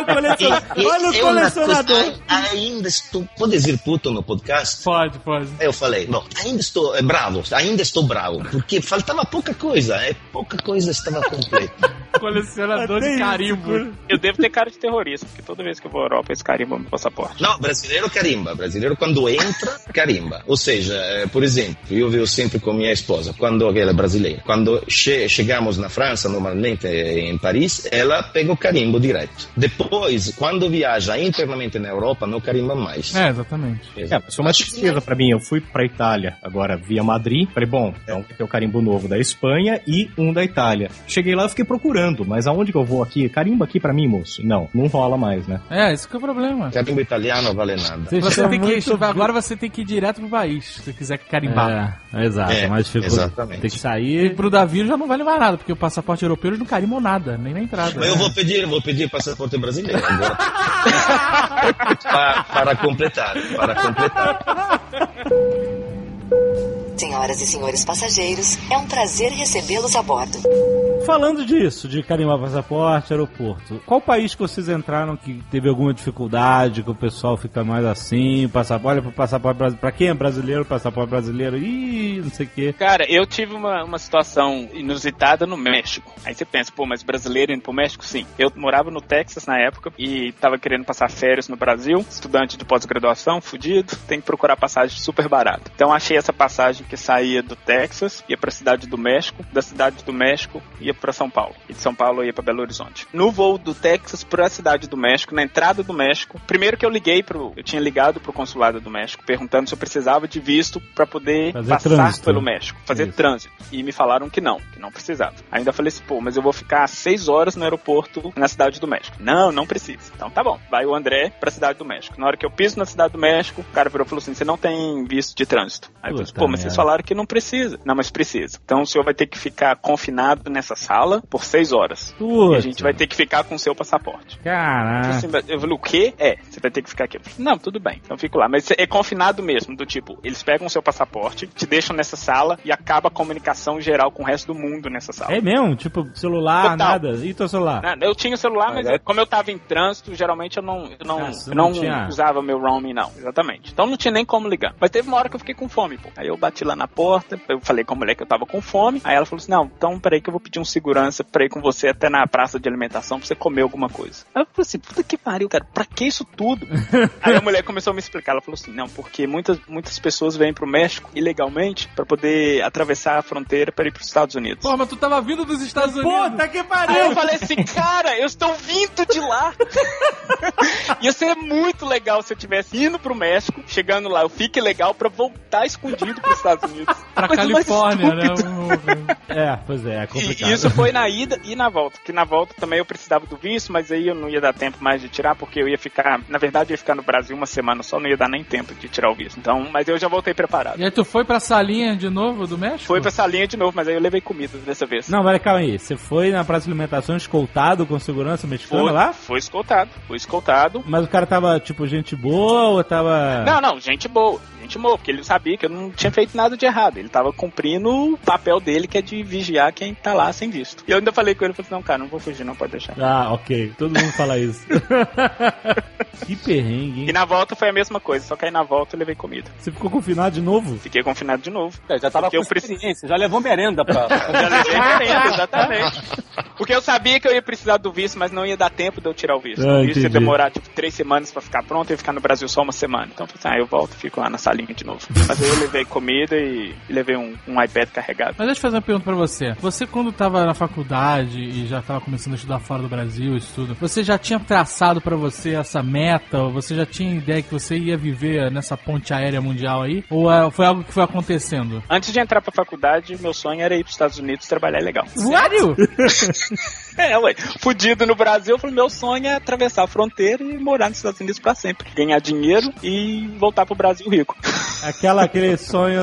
E- e Olha o é colecionador. coisa- ainda estou. Pode dizer puto no podcast? Pode, pode. Eu falei, bom, ainda estou é, bravo, ainda estou bravo, porque faltava pouca coisa, é, pouca coisa estava completa. Colecionador Até de isso, carimbo. Eu devo ter cara de terrorista, porque toda vez que eu vou à Europa, eles carimbam meu passaporte. Não, brasileiro carimba, brasileiro quando entra, carimba. Ou seja, eh, por exemplo, eu vejo sempre com minha esposa, quando ela é brasileira, quando che chegamos na França, normalmente eh, em Paris, ela pega o carimbo direto. Depois, quando viaja internamente na Europa, não carimba mais. É, exatamente. É, mas foi uma tristeza pra mim. Eu fui pra Itália, agora via Madrid. Falei, bom, então tem o carimbo novo da Espanha e um da Itália. Cheguei lá e fiquei procurando, mas aonde que eu vou aqui? Carimba aqui pra mim, moço. Não, não rola mais, né? É, esse que é o problema. Carimbo italiano vale nada. Você são tem que, muito- agora você tem que ir direto pro país, se você quiser carimbar. É, exato. É, mas ficou, exatamente. tem que E sair. pro Davi já não vale mais nada, porque o passaporte europeu eles não carimbam nada, nem na entrada. Mas eu vou pedir, vou pedir passaporte brasileiro agora. Pa- para completar, para completar. Senhoras e senhores passageiros, é um prazer recebê-los a bordo. Falando disso, de carimbar passaporte, aeroporto, qual país que vocês entraram que teve alguma dificuldade, que o pessoal fica mais assim, passaporte, olha pro passaporte brasileiro, pra quem é brasileiro, passaporte brasileiro, ih, não sei o quê. Cara, eu tive uma, uma situação inusitada no México. Aí você pensa, pô, mas brasileiro indo pro México? Sim. Eu morava no Texas na época e tava querendo passar férias no Brasil, estudante de pós-graduação, fudido, tem que procurar passagem super barata. Então achei essa passagem que saía do Texas, ia pra cidade do México, da cidade do México ia pra São Paulo. E de São Paulo ia pra Belo Horizonte. No voo do Texas pra cidade do México, na entrada do México, primeiro que eu liguei pro, eu tinha ligado pro consulado do México perguntando se eu precisava de visto pra poder Fazer passar trânsito. pelo México, fazer Isso. trânsito. E me falaram que não, que não precisava. Ainda falei assim, pô, mas eu vou ficar seis horas no aeroporto na cidade do México. Não, não precisa. Então tá bom. Vai o André pra cidade do México. Na hora que eu piso na cidade do México, o cara virou e falou assim: você não tem visto de trânsito. Aí eu falei assim, pô, mas vocês merda. Falaram que não precisa. Não, mas precisa. Então o senhor vai ter que ficar confinado nessa sala por seis horas. E a gente vai ter que ficar com o seu passaporte. Caraca. Eu falei, o quê? É, você vai ter que ficar aqui. Falei, não, tudo bem, então eu fico lá. Mas é confinado mesmo, do tipo, eles pegam o seu passaporte, te deixam nessa sala e acaba a comunicação geral com o resto do mundo nessa sala. É mesmo? Tipo, celular, Total. nada? E teu celular? Não, Eu tinha o celular, mas Mas é- como eu tava em trânsito, geralmente eu não, eu não, você eu não não, usava meu roaming, não. Exatamente. Então não tinha nem como ligar. Mas teve uma hora que eu fiquei com fome, pô. Aí eu bati lá na porta, eu falei com a mulher que eu tava com fome. Aí ela falou assim: não, então peraí que eu vou pedir um segurança pra ir com você até na praça de alimentação pra você comer alguma coisa. Aí eu falei assim: puta que pariu, cara, pra que isso tudo? Aí a mulher começou a me explicar. Ela falou assim: não, porque muitas, muitas pessoas vêm pro México ilegalmente pra poder atravessar a fronteira pra ir pros Estados Unidos. Pô, mas tu tava vindo dos Estados Unidos. Puta que Aí eu pariu! falei assim, cara, eu estou vindo de lá. Ia ser muito legal se eu tivesse indo pro México, chegando lá, eu fique legal pra voltar escondido pros Estados Unidos. Pra Califórnia, né? estúpida. É, pois é, é complicado. E isso foi na ida e na volta. Que na volta também eu precisava do visto, mas aí eu não ia dar tempo mais de tirar, porque eu ia ficar. Na verdade, eu ia ficar no Brasil uma semana só, não ia dar nem tempo de tirar o visto. Então, mas eu já voltei preparado. E aí tu foi pra salinha de novo do México? Foi pra essa linha de novo, mas aí eu levei comida dessa vez. Não, mas calma aí. Você foi na praça de alimentação escoltado com segurança mexicana foi, lá? foi escoltado. Foi escoltado. Mas o cara tava, tipo, gente boa ou tava. Não, não, gente boa. Gente boa, porque ele sabia que eu não tinha feito nada de errado. Ele tava cumprindo o papel dele, que é de vigiar quem tá lá sem visto. E eu ainda falei com ele, falei assim, não, cara, não vou fugir, não, pode deixar. Ah, ok. Todo mundo fala isso. que perrengue, E hein? na volta foi a mesma coisa, só que aí na volta eu levei comida. Você ficou confinado de novo? Fiquei confinado de novo. É, já tava Porque com eu experiência, já levou merenda pra... Já levei merenda, exatamente. Porque eu sabia que eu ia precisar do visto, mas não ia dar tempo de eu tirar o visto. Ah, o visto ia demorar, tipo, três semanas pra ficar pronto e eu ia ficar no Brasil só uma semana. Então eu falei assim, ah, eu volto e fico lá na salinha de novo. Mas aí eu levei comida e, e levei um, um iPad carregado. Mas deixa eu fazer uma pergunta pra você. Você, quando tava na faculdade e já tava começando a estudar fora do Brasil, isso tudo, você já tinha traçado pra você essa meta? Ou você já tinha ideia que você ia viver nessa ponte aérea mundial aí? Ou é, foi algo que foi acontecendo? Antes de entrar pra faculdade, meu sonho era ir pros Estados Unidos trabalhar legal. Sério? É, ué. Fudido no Brasil, eu falei, meu sonho é atravessar a fronteira e morar nos Estados Unidos pra sempre. Ganhar dinheiro e voltar pro Brasil rico. Aquela, aquele sonho.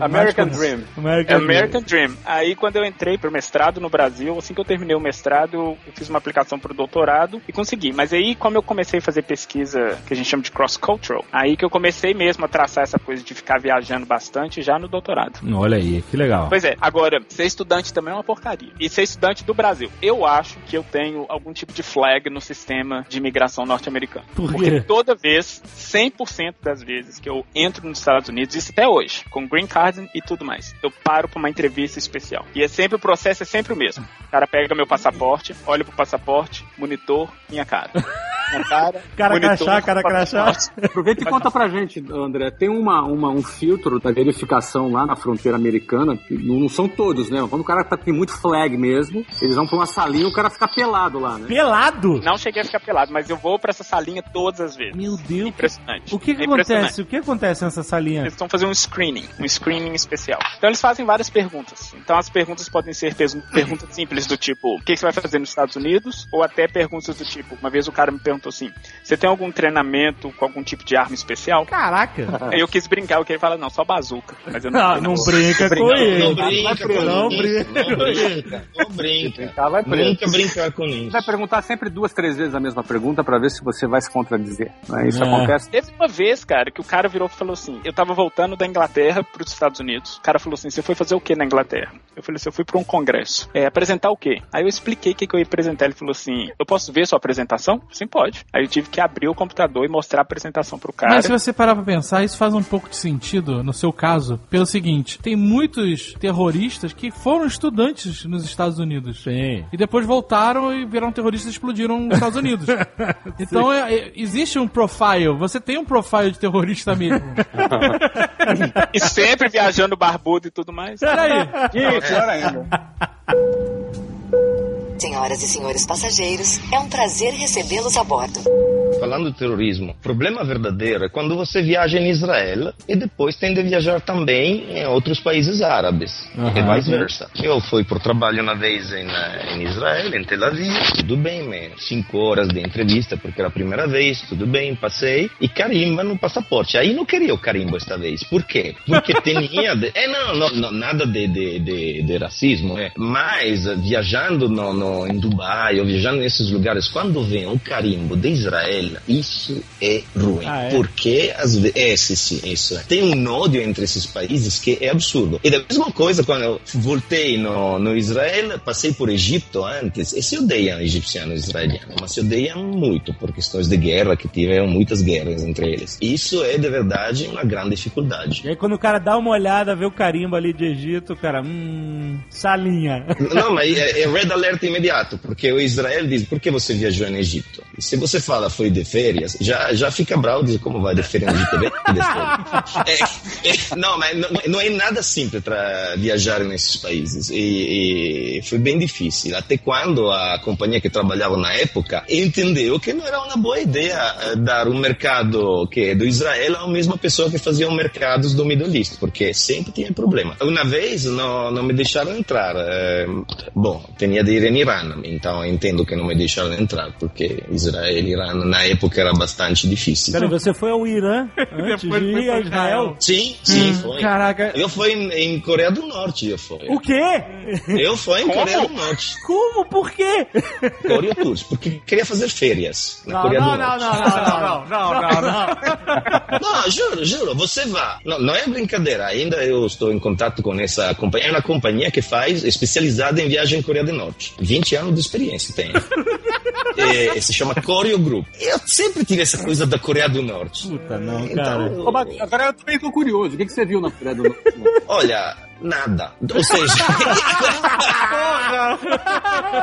American Dream. American, American Dream. Aí quando eu entrei pro mestrado no Brasil, assim que eu terminei o mestrado, eu fiz uma aplicação pro doutorado e consegui. Mas aí, como eu comecei a fazer pesquisa que a gente chama de cross-cultural, aí que eu comecei mesmo a traçar essa coisa de ficar viajando bastante já no doutorado. Olha aí, que legal. Pois é, agora, ser estudante também é uma porcaria. E ser estudante do Brasil. Eu acho que eu tenho algum tipo de flag no sistema de imigração norte-americano. Por Porque quê? toda vez, 100% das vezes que eu entro nos Estados Unidos, isso até hoje, com green card e tudo mais, eu paro pra uma entrevista especial. E é sempre o processo é sempre o mesmo. O cara pega meu passaporte, olha pro passaporte, monitor, minha cara. cara. Cara monitor, crachá, cara crachá. Aproveita e conta pra gente, André. Tem uma, uma- um filtro da verificação lá na fronteira americana, que não, são todos, né? Quando o cara tá, tem muito flag mesmo, eles vão pra uma salinha e o cara fica pelado lá, né? Pelado? Não cheguei a ficar pelado, mas eu vou pra essa salinha todas as vezes. Meu Deus. Impressionante. O que que É impressionante. acontece? O que acontece nessa salinha? Eles estão fazendo um screening, um screening especial. Então eles fazem várias perguntas. Então as perguntas podem ser perguntas simples do tipo, o que você vai fazer nos Estados Unidos? Ou até perguntas do tipo, uma vez o cara me perguntou assim, você tem algum treinamento com algum tipo de arma especial? Caraca. Aí eu quis brincar, eu queria falar, não, só bazuca. Mas eu não, Ah, não vou. brinca com Não, ele. não brinca com Não brinca. Não brinca. Não brinca. Brincar, vai preso. Nunca brincar com isso. Vai perguntar sempre duas, três vezes a mesma pergunta pra ver se você vai se contradizer. né? Isso É. acontece. Teve uma vez, cara, que o cara virou e falou assim: Eu tava voltando da Inglaterra pros Estados Unidos. O cara falou assim: Você foi fazer o que na Inglaterra? Eu falei assim: Eu fui pra um congresso. É, apresentar o quê? Aí eu expliquei o que, que eu ia apresentar. Ele falou assim: Eu posso ver sua apresentação? Sim, pode. Aí eu tive que abrir o computador e mostrar a apresentação pro cara. Mas se você parar pra pensar, isso faz um pouco de sentido no seu caso, pelo seguinte: tem muitos terroristas que foram estudantes nos Estados Unidos. Sim. E depois voltaram e viraram terroristas e explodiram nos Estados Unidos. então é- é- existe um profile. Você tem um profile de terrorista mesmo. E sempre viajando barbudo e tudo mais. Olha aí. pior ainda. Senhoras e senhores passageiros, é um prazer recebê-los a bordo. Falando de terrorismo, o problema verdadeiro é quando você viaja em Israel e depois tem de viajar também em outros países árabes e vice-versa. Eu fui por trabalho uma vez em, eh, em Israel, em Tel Aviv, tudo bem, man. cinco horas de entrevista porque era a primeira vez, tudo bem, passei e carimba no passaporte. Aí não queria o carimbo esta vez. Por quê? Porque tinha... De... É, não, não, não, nada de, de, de, de racismo, é. Mas eh, viajando no, no, em Dubai ou viajando nesses lugares, quando vem um carimbo de Israel, isso é ruim. Ah, é? Porque às vezes, é, sim, sim, isso é. Tem um ódio entre esses países que é absurdo. E da mesma coisa quando eu voltei no, no Israel, passei por Egito antes, e se odeiam egipciano e israeliano, mas se odeiam muito por questões de guerra, que tiveram muitas guerras entre eles. Isso é de verdade uma grande dificuldade. E aí quando o cara dá uma olhada, vê o carimbo ali de Egito, o cara, hum, salinha. Não, mas é, é red alert imediato, porque o Israel diz, por que você viajou em Egito? E se você fala, foi de férias, já, já fica bravo, diz, como vai de férias no Egito? É de. É, é, não, mas não, não é nada simples para viajar nesses países. E, e foi bem difícil. Até quando a companhia que trabalhava na época entendeu que não era uma boa ideia eh, dar um mercado que é do Israel a mesma pessoa que fazia os mercados do Middle East, porque sempre tinha problema. Uma vez não, não me deixaram entrar. eh, bom, tinha de ir em Irã, então entendo que não me deixaram entrar, porque Israel e Irã na época era bastante difícil. Peraí, você foi ao Irã antes de ir a Israel? Sim, sim, foi. Caraca. Eu fui em, em Coreia do Norte, eu fui. O quê? Eu fui em Coreia do Norte. Como? Por quê? Coreia Tours, porque queria fazer férias na Não, Coreia não, do não, Norte. não, não, não, não, não, não. Não, juro, juro, você vá. Não, não é brincadeira, ainda eu estou em contato com essa companhia. É uma companhia que faz especializada em viagem em Coreia do Norte. 20 anos de experiência tem. É, se chama Coreo Group. Eu sempre tive essa coisa da Coreia do Norte. Puta, não, cara. Então, Ô, Bac- Agora eu também tô curioso. O que, que você viu na Coreia do Norte? olha, nada. Ou seja,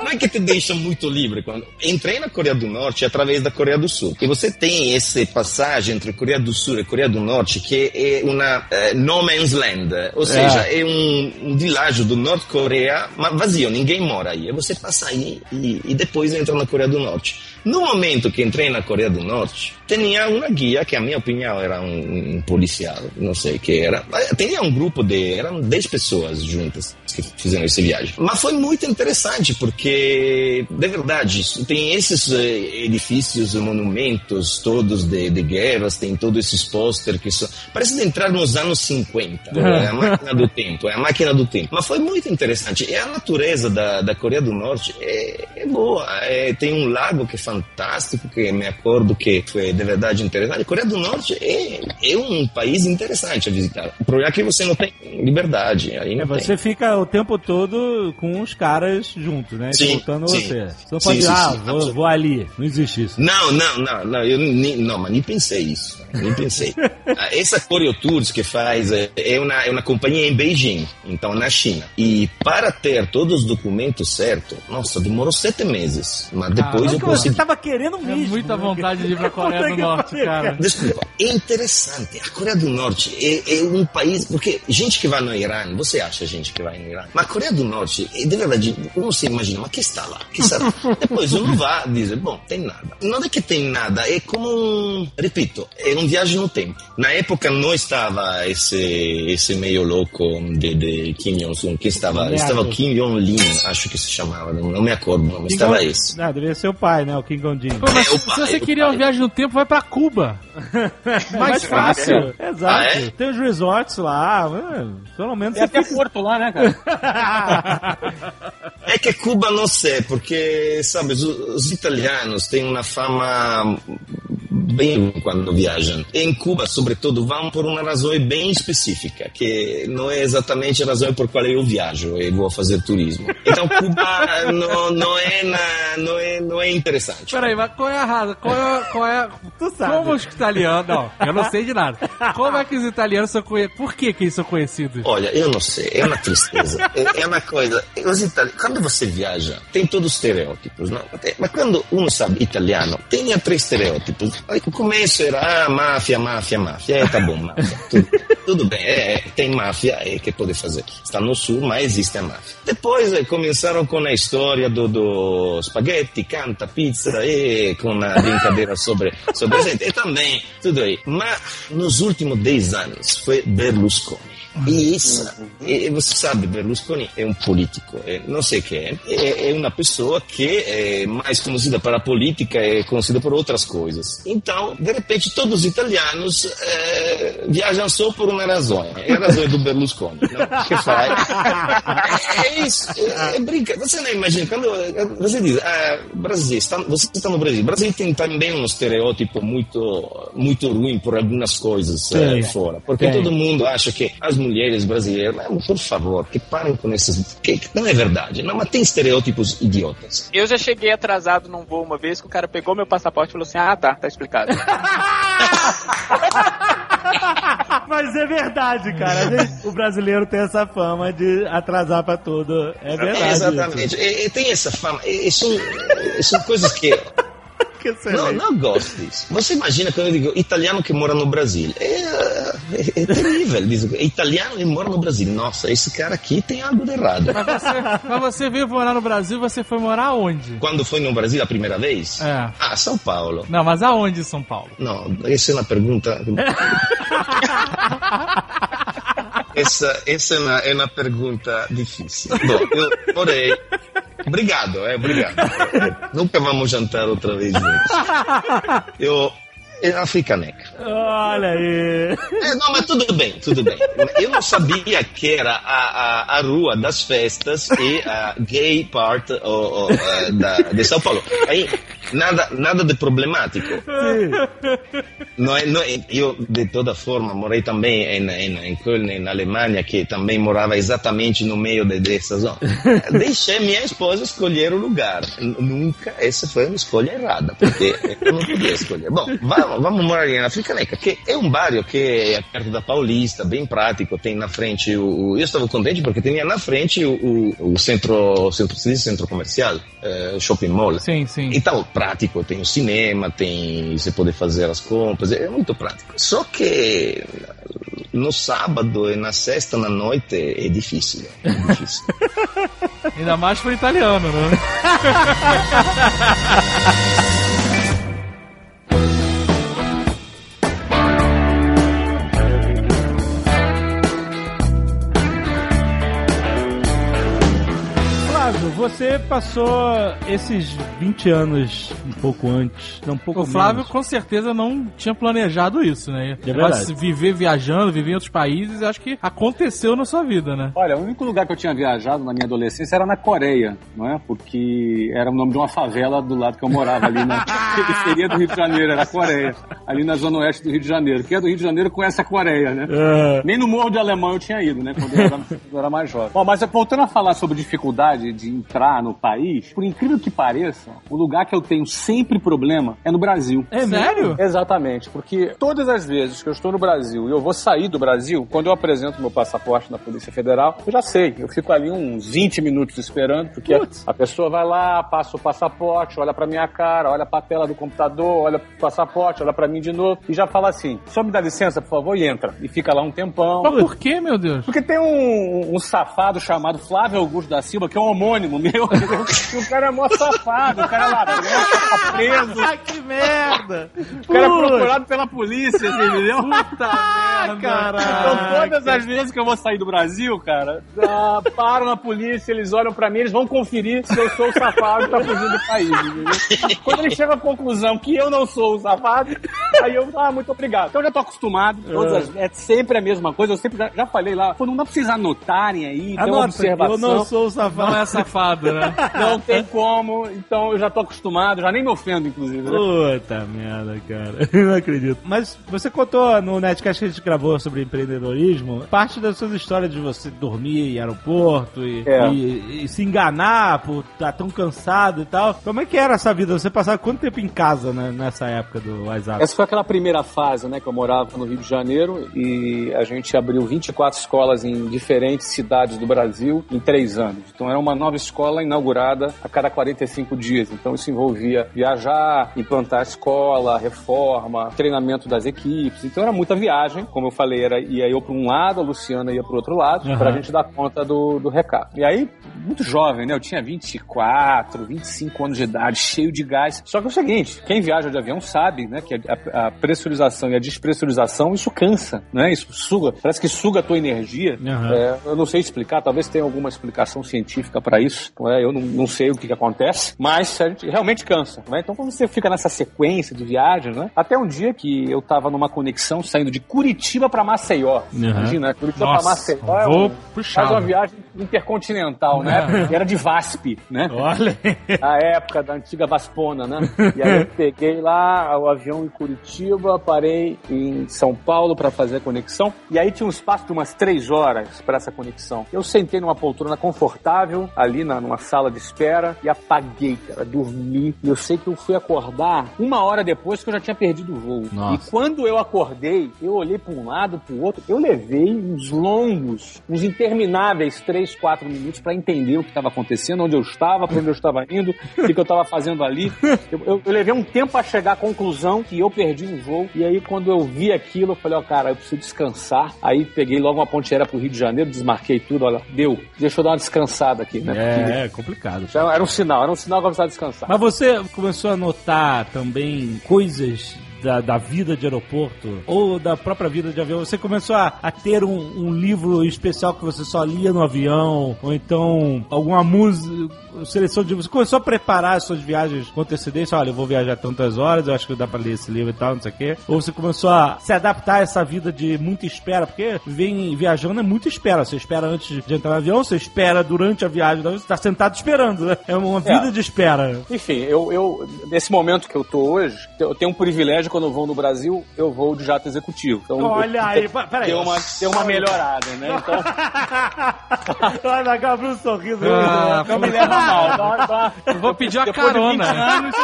não é que te deixa muito livre. Quando entrei na Coreia do Norte através da Coreia do Sul. E você tem esse passagem entre Coreia do Sul e Coreia do Norte que é uma eh, no man's land. Ou seja, é, um, um vilarejo do Norte Coreia, mas vazio, ninguém mora aí. Você passa aí e, e depois entra na Coreia do Norte. No momento que entrei na Coreia do Norte, tinha uma guia que, a minha opinião, era um, um policial, não sei o que era. Mas Tinha um grupo de, eram 10 pessoas juntas que fizeram essa viagem. Mas foi muito interessante, porque, de verdade, tem esses eh, edifícios, monumentos todos de, de guerras, tem todos esses pôster que são... Parece de entrar nos anos 50, é a máquina do tempo, é a máquina do tempo. Mas foi muito interessante. E a natureza da, da Coreia do Norte é, é boa. É, tem um lago que é fantástico, que me acordo que foi de verdade interessante. A Coreia do Norte é, é um país interessante a visitar. O problema é que você não tem liberdade. Aí não É, você fica o tempo todo com os caras juntos, né? Sim, Voltando sim. você. Você não Sim, pode sim, ah, sim, vou, vou ali. Não existe isso. Não, não, não, não, eu nem, não, mas nem pensei isso, nem pensei. Ah, Essa Coreo Tours que faz é é uma, é uma companhia em Beijing, então na China. E para ter todos os documentos certos, nossa, demorou sete meses, mas depois Como eu que você consegui. tava querendo É mesmo. muita né? vontade de ir pra Coreia Puta do Norte, pariu, cara. Desculpa, é interessante. A Coreia do Norte é, é um país. Porque gente que vai no Irã, você acha gente que vai no Irã, mas a Coreia do Norte, é, de verdade, uno se imagina, mas que está lá? Que está lá? Depois uno vai dizer, bom, tem nada. Não é que tem nada, é como um. Repito, é um viagem no tempo. Na época não estava esse, esse meio louco de, de Kim Jong-un, que estava. Neto. Estava o Kim Jong-lin, acho que se chamava, não, não me acordo, não, mas estava esse. Ah, deveria ser o pai, né? O Kim Jong-un. É, se você queria uma viagem no tempo, vai pra Cuba. Mais fácil. Exato. Ah, é? Tem os resorts lá, mano, pelo menos E você até fica... Porto lá, né, cara? É que Cuba não sei, porque, sabe, os, os italianos têm uma fama bem quando viajam. Em Cuba, sobretudo, vão por uma razão bem específica, que não é exatamente a razão por qual eu viajo e vou fazer turismo. Então, Cuba não, não, é, na, não, é, não é interessante. Peraí, mas qual é a razão? Qual é, qual é... Tu sabe. Como os italianos... Não, eu não sei de nada. Como é que os italianos são conhecidos? Por que que eles são conhecidos? Olha, eu não sei, é uma tristeza. É, é uma coisa. Os itali... Quando você viaja, tem todos os estereótipos, não? Mas quando uno sabe italiano, tem três estereótipos. Aí, O começo era ah, máfia, máfia, máfia. É, tá bom, máfia. Tudo, tudo bem, é, é, tem máfia, é que pode fazer. Está no sul, mas existe a máfia. Depois começaram com a história do, do spaghetti, canta, pizza, e com a brincadeira sobre, sobre gente. E também, tudo aí. Mas nos últimos 10 anos foi Berlusconi. E isso, e você sabe, Berlusconi é um político, é, não sei o que é, é, é uma pessoa que é mais conhecida para a política, é conhecida por outras coisas. Então, de repente, todos os italianos é, viajam só por uma razão, é a razão do Berlusconi. Não? Que faz? É isso, é, é brinca. Você não imagina, quando você diz, ah, Brasil, está, você está no Brasil, Brasil tem também um estereótipo muito, muito ruim por algumas coisas eh, fora, porque todo mundo acha que as mulheres brasileiras, mas, por favor, que parem com esses. Que, que não é verdade, não, mas tem estereótipos idiotas. Eu já cheguei atrasado num voo uma vez que o cara pegou meu passaporte e falou assim: Ah, tá, tá explicado. Mas é verdade, cara. Vezes o brasileiro tem essa fama de atrasar pra tudo. É verdade. Exatamente. E, e tem essa fama. E, e são, são coisas que. Que excelente. Não, não gosto disso. Você imagina quando eu digo italiano que mora no Brasil. É, é, é terrível. Diz, italiano e mora no Brasil. Nossa, esse cara aqui tem algo de errado. Mas você, mas você veio morar no Brasil, você foi morar aonde? Quando foi no Brasil a primeira vez? É. Ah, São Paulo. Não, mas aonde São Paulo? Não, essa é uma pergunta. essa, essa é, uma, é uma pergunta difícil. Bom, eu morei. Obrigado, é, obrigado. Nunca vamos jantar outra vez juntos. Eu. É africaneca. Olha aí. É, não, mas tudo bem, tudo bem. Eu não sabia que era a, a, a rua das festas e a gay part o, o, eh, da, de São Paulo. Aí, nada, nada de problemático. Não é, não é, eu, de toda forma, morei também em, em, em Köln, na Alemanha, que também morava exatamente no meio de, dessa zona. Deixei minha esposa escolher o lugar. Nunca, essa foi uma escolha errada, porque eu não podia escolher. Bom, vamos, vamos morar na Africaneca, que é um bairro que é perto da Paulista, bem prático, tem na frente o... eu estava contente porque tinha na frente o, o, centro, centro, centro comercial, eh, shopping mall. Sim, sim. Então, prático, tem o cinema, tem você pode fazer as compras, é muito prático. Só que no sábado e na sexta na noite é difícil, é difícil. Ainda mais pro italiano, né? você passou esses 20 anos um pouco antes, não um pouco O Flávio menos. com certeza não tinha planejado isso, né? É de Viver viajando, viver em outros países, acho que aconteceu na sua vida, né? Olha, o único lugar que eu tinha viajado na minha adolescência era na Coreia, não é? Porque era o nome de uma favela do lado que eu morava, ali na periferia do Rio de Janeiro, era a Coreia. Ali na zona oeste do Rio de Janeiro. Quem é do Rio de Janeiro conhece a Coreia, né? É. Nem no Morro de Alemão eu tinha ido, né? Quando eu era, eu era mais jovem. Bom, mas voltando a falar sobre dificuldade de entrar no país, por incrível que pareça, o lugar que eu tenho sempre problema é no Brasil. É Sério? Exatamente, porque todas as vezes que eu estou no Brasil e eu vou sair do Brasil, quando eu apresento meu passaporte na Polícia Federal, eu já sei, eu fico ali uns 20 minutos esperando, porque a pessoa vai lá, passa o passaporte, olha pra minha cara, olha pra tela do computador, olha pro passaporte, olha pra mim de novo e já fala assim: só me dá licença, por favor, e entra. E fica lá um tempão. Mas por que, meu Deus? Porque tem um, um safado chamado Flávio Augusto da Silva, que é um homônimo meu. e o cara é mó safado, o cara é ladrão, tá preso. Ai, que merda! O cara é Putz. procurado pela polícia, você entendeu? Puta merda! Então, todas as vezes que eu vou sair do Brasil, cara, ah, param na polícia, eles olham pra mim, eles vão conferir se eu sou o safado que tá fugindo do país, entendeu? Quando eles chegam à conclusão que eu não sou o safado, aí eu, ah, muito obrigado. Então eu já tô acostumado, todas as- é sempre a mesma coisa, eu sempre já, já falei lá, pô, não dá pra vocês anotarem aí, tem uma Anota, observação. eu não sou o safado. Não é safado, né? Não tem como, então eu já tô acostumado, já nem me ofendo, inclusive. né? Puta merda, cara. Eu não acredito. Mas você contou no Netcast que a gente gravou sobre empreendedorismo, parte das suas histórias de você dormir em aeroporto e, É. e- e se enganar por estar tão cansado e tal. Como é que era essa vida? Você passava quanto tempo em casa né, nessa época do WhatsApp? Essa foi aquela primeira fase, né, que eu morava no Rio de Janeiro e a gente abriu 24 escolas em diferentes cidades do Brasil em três anos. Então era uma nova escola inaugurada a cada 45 dias. Então isso envolvia viajar, implantar a escola, reforma, treinamento das equipes. Então era muita viagem. Como eu falei, era ia eu para um lado, a Luciana ia para o outro lado, Aham. para a gente dar conta do, do recado. E aí, muito jovem, né? Eu tinha 24, 25 anos de idade, cheio de gás. Só que é o seguinte, quem viaja de avião sabe, né, que a, a pressurização e a despressurização, isso cansa, né? Isso suga, parece que suga a tua energia. Aham. É, eu não sei explicar, talvez tenha alguma explicação científica para isso. Não é? Eu não, não sei o que, que acontece, mas a gente realmente cansa. Né? Então, quando você fica nessa sequência de viagens, né? Até um dia que eu tava numa conexão saindo de Curitiba para Maceió. Imagina, né? Curitiba para Maceió é vou um, puxado. faz uma viagem intercontinental, né? E era de VASP, né? Olha. A época da antiga Vaspona, né? E aí eu peguei lá o avião em Curitiba, parei em São Paulo para fazer a conexão. E aí tinha um espaço de umas três horas para essa conexão. Eu sentei numa poltrona confortável, ali na, numa sala de espera, e apaguei, cara, dormi. E eu sei que eu fui acordar uma hora depois que eu já tinha perdido o voo. Nossa. E quando eu acordei, eu olhei para um lado, para o outro, eu levei uns longos, uns intermináveis três, quatro minutos para entender o que estava acontecendo, onde eu estava, para onde eu estava indo, o que, que eu estava fazendo ali. Eu, eu- eu levei um tempo para chegar à conclusão que eu perdi um voo. E aí, quando eu vi aquilo, eu falei, ó, cara, eu preciso descansar. Aí peguei logo uma ponte aérea pro Rio de Janeiro, desmarquei tudo, olha, deu. Deixa eu dar uma descansada aqui, né? Porque É, é complicado. já era um sinal, era um sinal que eu precisava descansar. Mas você começou a notar também coisas da, da vida de aeroporto ou da própria vida de avião? Você começou a, a ter um, um livro especial que você só lia no avião? Ou então alguma música, seleção de... Você começou a preparar as suas viagens com antecedência? Olha, eu vou viajar tantas horas, eu acho que dá pra ler esse livro e tal, não sei o quê. Ou você começou a se adaptar a essa vida de muita espera? Porque vem viajando é muita espera. Você espera antes de entrar no avião, você espera durante a viagem, você tá sentado esperando, né? É uma vida de espera. Enfim, eu, eu, nesse momento que eu tô hoje, eu tenho um privilégio quando eu vou no Brasil, eu vou de jato executivo. Então, Olha eu- aí, peraí. Deu uma, deu uma melhorada, né? Então, Olha, abriu um sorriso. Ah, não me leva mal. Dá, dá, Eu vou pedir uma depois de 20 carona. anos,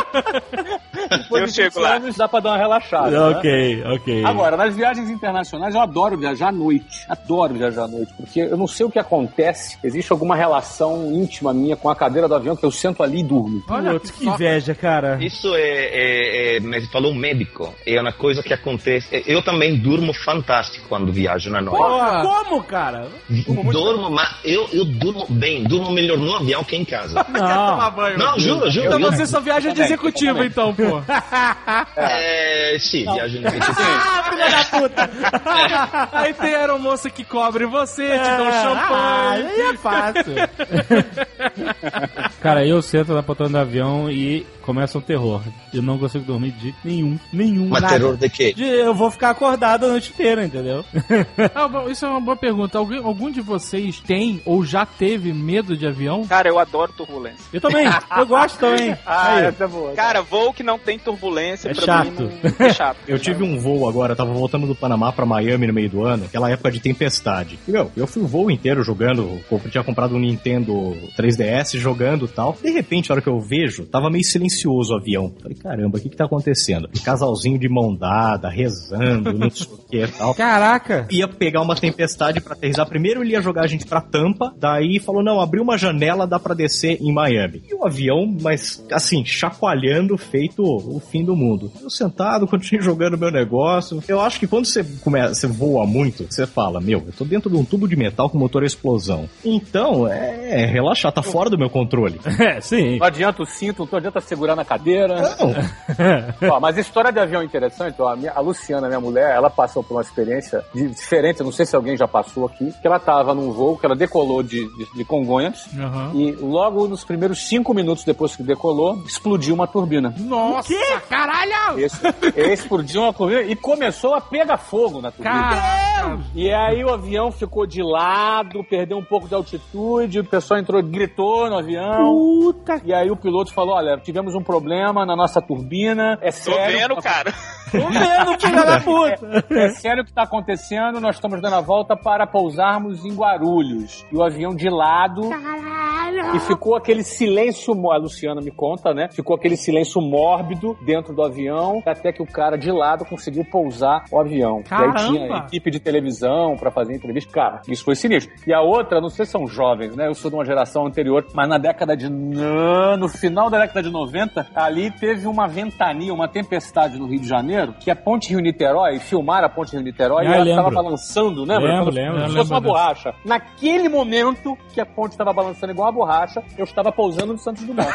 depois Eu de 20 chego lá. anos dá pra dar uma relaxada. né? ok, ok. Agora, nas viagens internacionais, eu adoro viajar à noite. Adoro viajar à noite, porque eu não sei o que acontece. Existe alguma relação íntima minha com a cadeira do avião que eu sento ali e durmo. Olha Putz, que inveja, cara. Isso é, é, é, mas falou um médico, é uma coisa que acontece. Eu também durmo fantástico quando viajo na noite. Porra! Como, cara? Durmo, mas eu, eu durmo bem, durmo melhor no avião que em casa. Não. banho. Não, juro, juro. Então eu- você só viaja de executivo, então, pô. É, sim, viajo no Ah, filha da puta. Aí tem a aeromoça que cobre você, te dá um Ah, champanhe. aí é fácil. Cara, eu sento na poltrona do avião e começa um terror. Eu não consigo dormir de nenhum. Nenhum. Mas nada. terror de quê? De- eu vou ficar acordado a noite inteira, entendeu? Ah, bom, isso é uma boa pergunta. Alguém, algum de vocês tem ou já teve medo de avião? Cara, eu adoro turbulência. Eu também. Eu gosto também. Aí. essa é boa. Cara, voo que não tem turbulência, É pra chato. mim não é chato. Eu tive um voo agora, eu tava voltando do Panamá pra Miami no meio do ano, aquela época de tempestade. E, meu, eu fui o voo inteiro jogando, eu tinha comprado um Nintendo 3DS jogando e tal. De repente, a hora que eu vejo, tava meio silencioso o avião. Falei, caramba, o que que tá acontecendo? Casalzinho de mão dada, rezando, não sei o que e tal. Caraca! Ia pegar uma tempestade pra aterrissar. Primeiro ele ia jogar a gente pra Tampa, daí falou, não, abriu uma janela, dá pra descer em Miami. E o avião, mas assim, chacoalhando, feito o fim do mundo. Eu sentado, continuei jogando meu negócio. Eu acho que quando você começa, você voa muito, você fala, meu, eu tô dentro de um tubo de metal com motor a explosão. Então, é, é relaxar, tá fora do meu controle. É, sim. Não adianta o cinto, não adianta segurar na cadeira. Não, Ó, mas a história de avião é interessante. Ó, a, minha- a Luciana, minha mulher, ela passou por uma experiência de- diferente. Não sei se alguém já passou aqui. Que ela tava num voo, que ela decolou de, de, de Congonhas. Aham. E logo nos primeiros cinco minutos depois que decolou, explodiu uma turbina. Nossa, caralho! Esse, explodiu uma turbina e começou a pegar fogo na turbina. Caraca! E aí o avião ficou de lado, perdeu um pouco de altitude, o pessoal entrou, gritou no avião. Puta E aí o piloto falou: olha, tivemos um problema na nossa turbina. É Tô sério. vendo, tá- cara. Tô vendo, filha da puta! É sério o que tá acontecendo, nós estamos dando a volta para pousarmos em Guarulhos. E o avião de lado. E ficou aquele silêncio, a Luciana me conta, né? Ficou aquele silêncio mórbido dentro do avião, até que o cara de lado conseguiu pousar o avião. E aí tinha Caramba! equipe de televisão pra fazer entrevista. Cara, isso foi sinistro. E a outra, não sei se são jovens, né? Eu sou de uma geração anterior, mas na década de. No final da década de 90, ali teve uma ventania, uma tempestade no Rio de Janeiro, que a Ponte Rio-Niterói, filmaram a Ponte Rio-Niterói, Ah, e ela lembro. tava balançando, lembra? Lembro, lembro. Como se fosse uma borracha. Naquele momento que a ponte estava balançando igual uma borracha, eu estava pousando no Santos Dumont.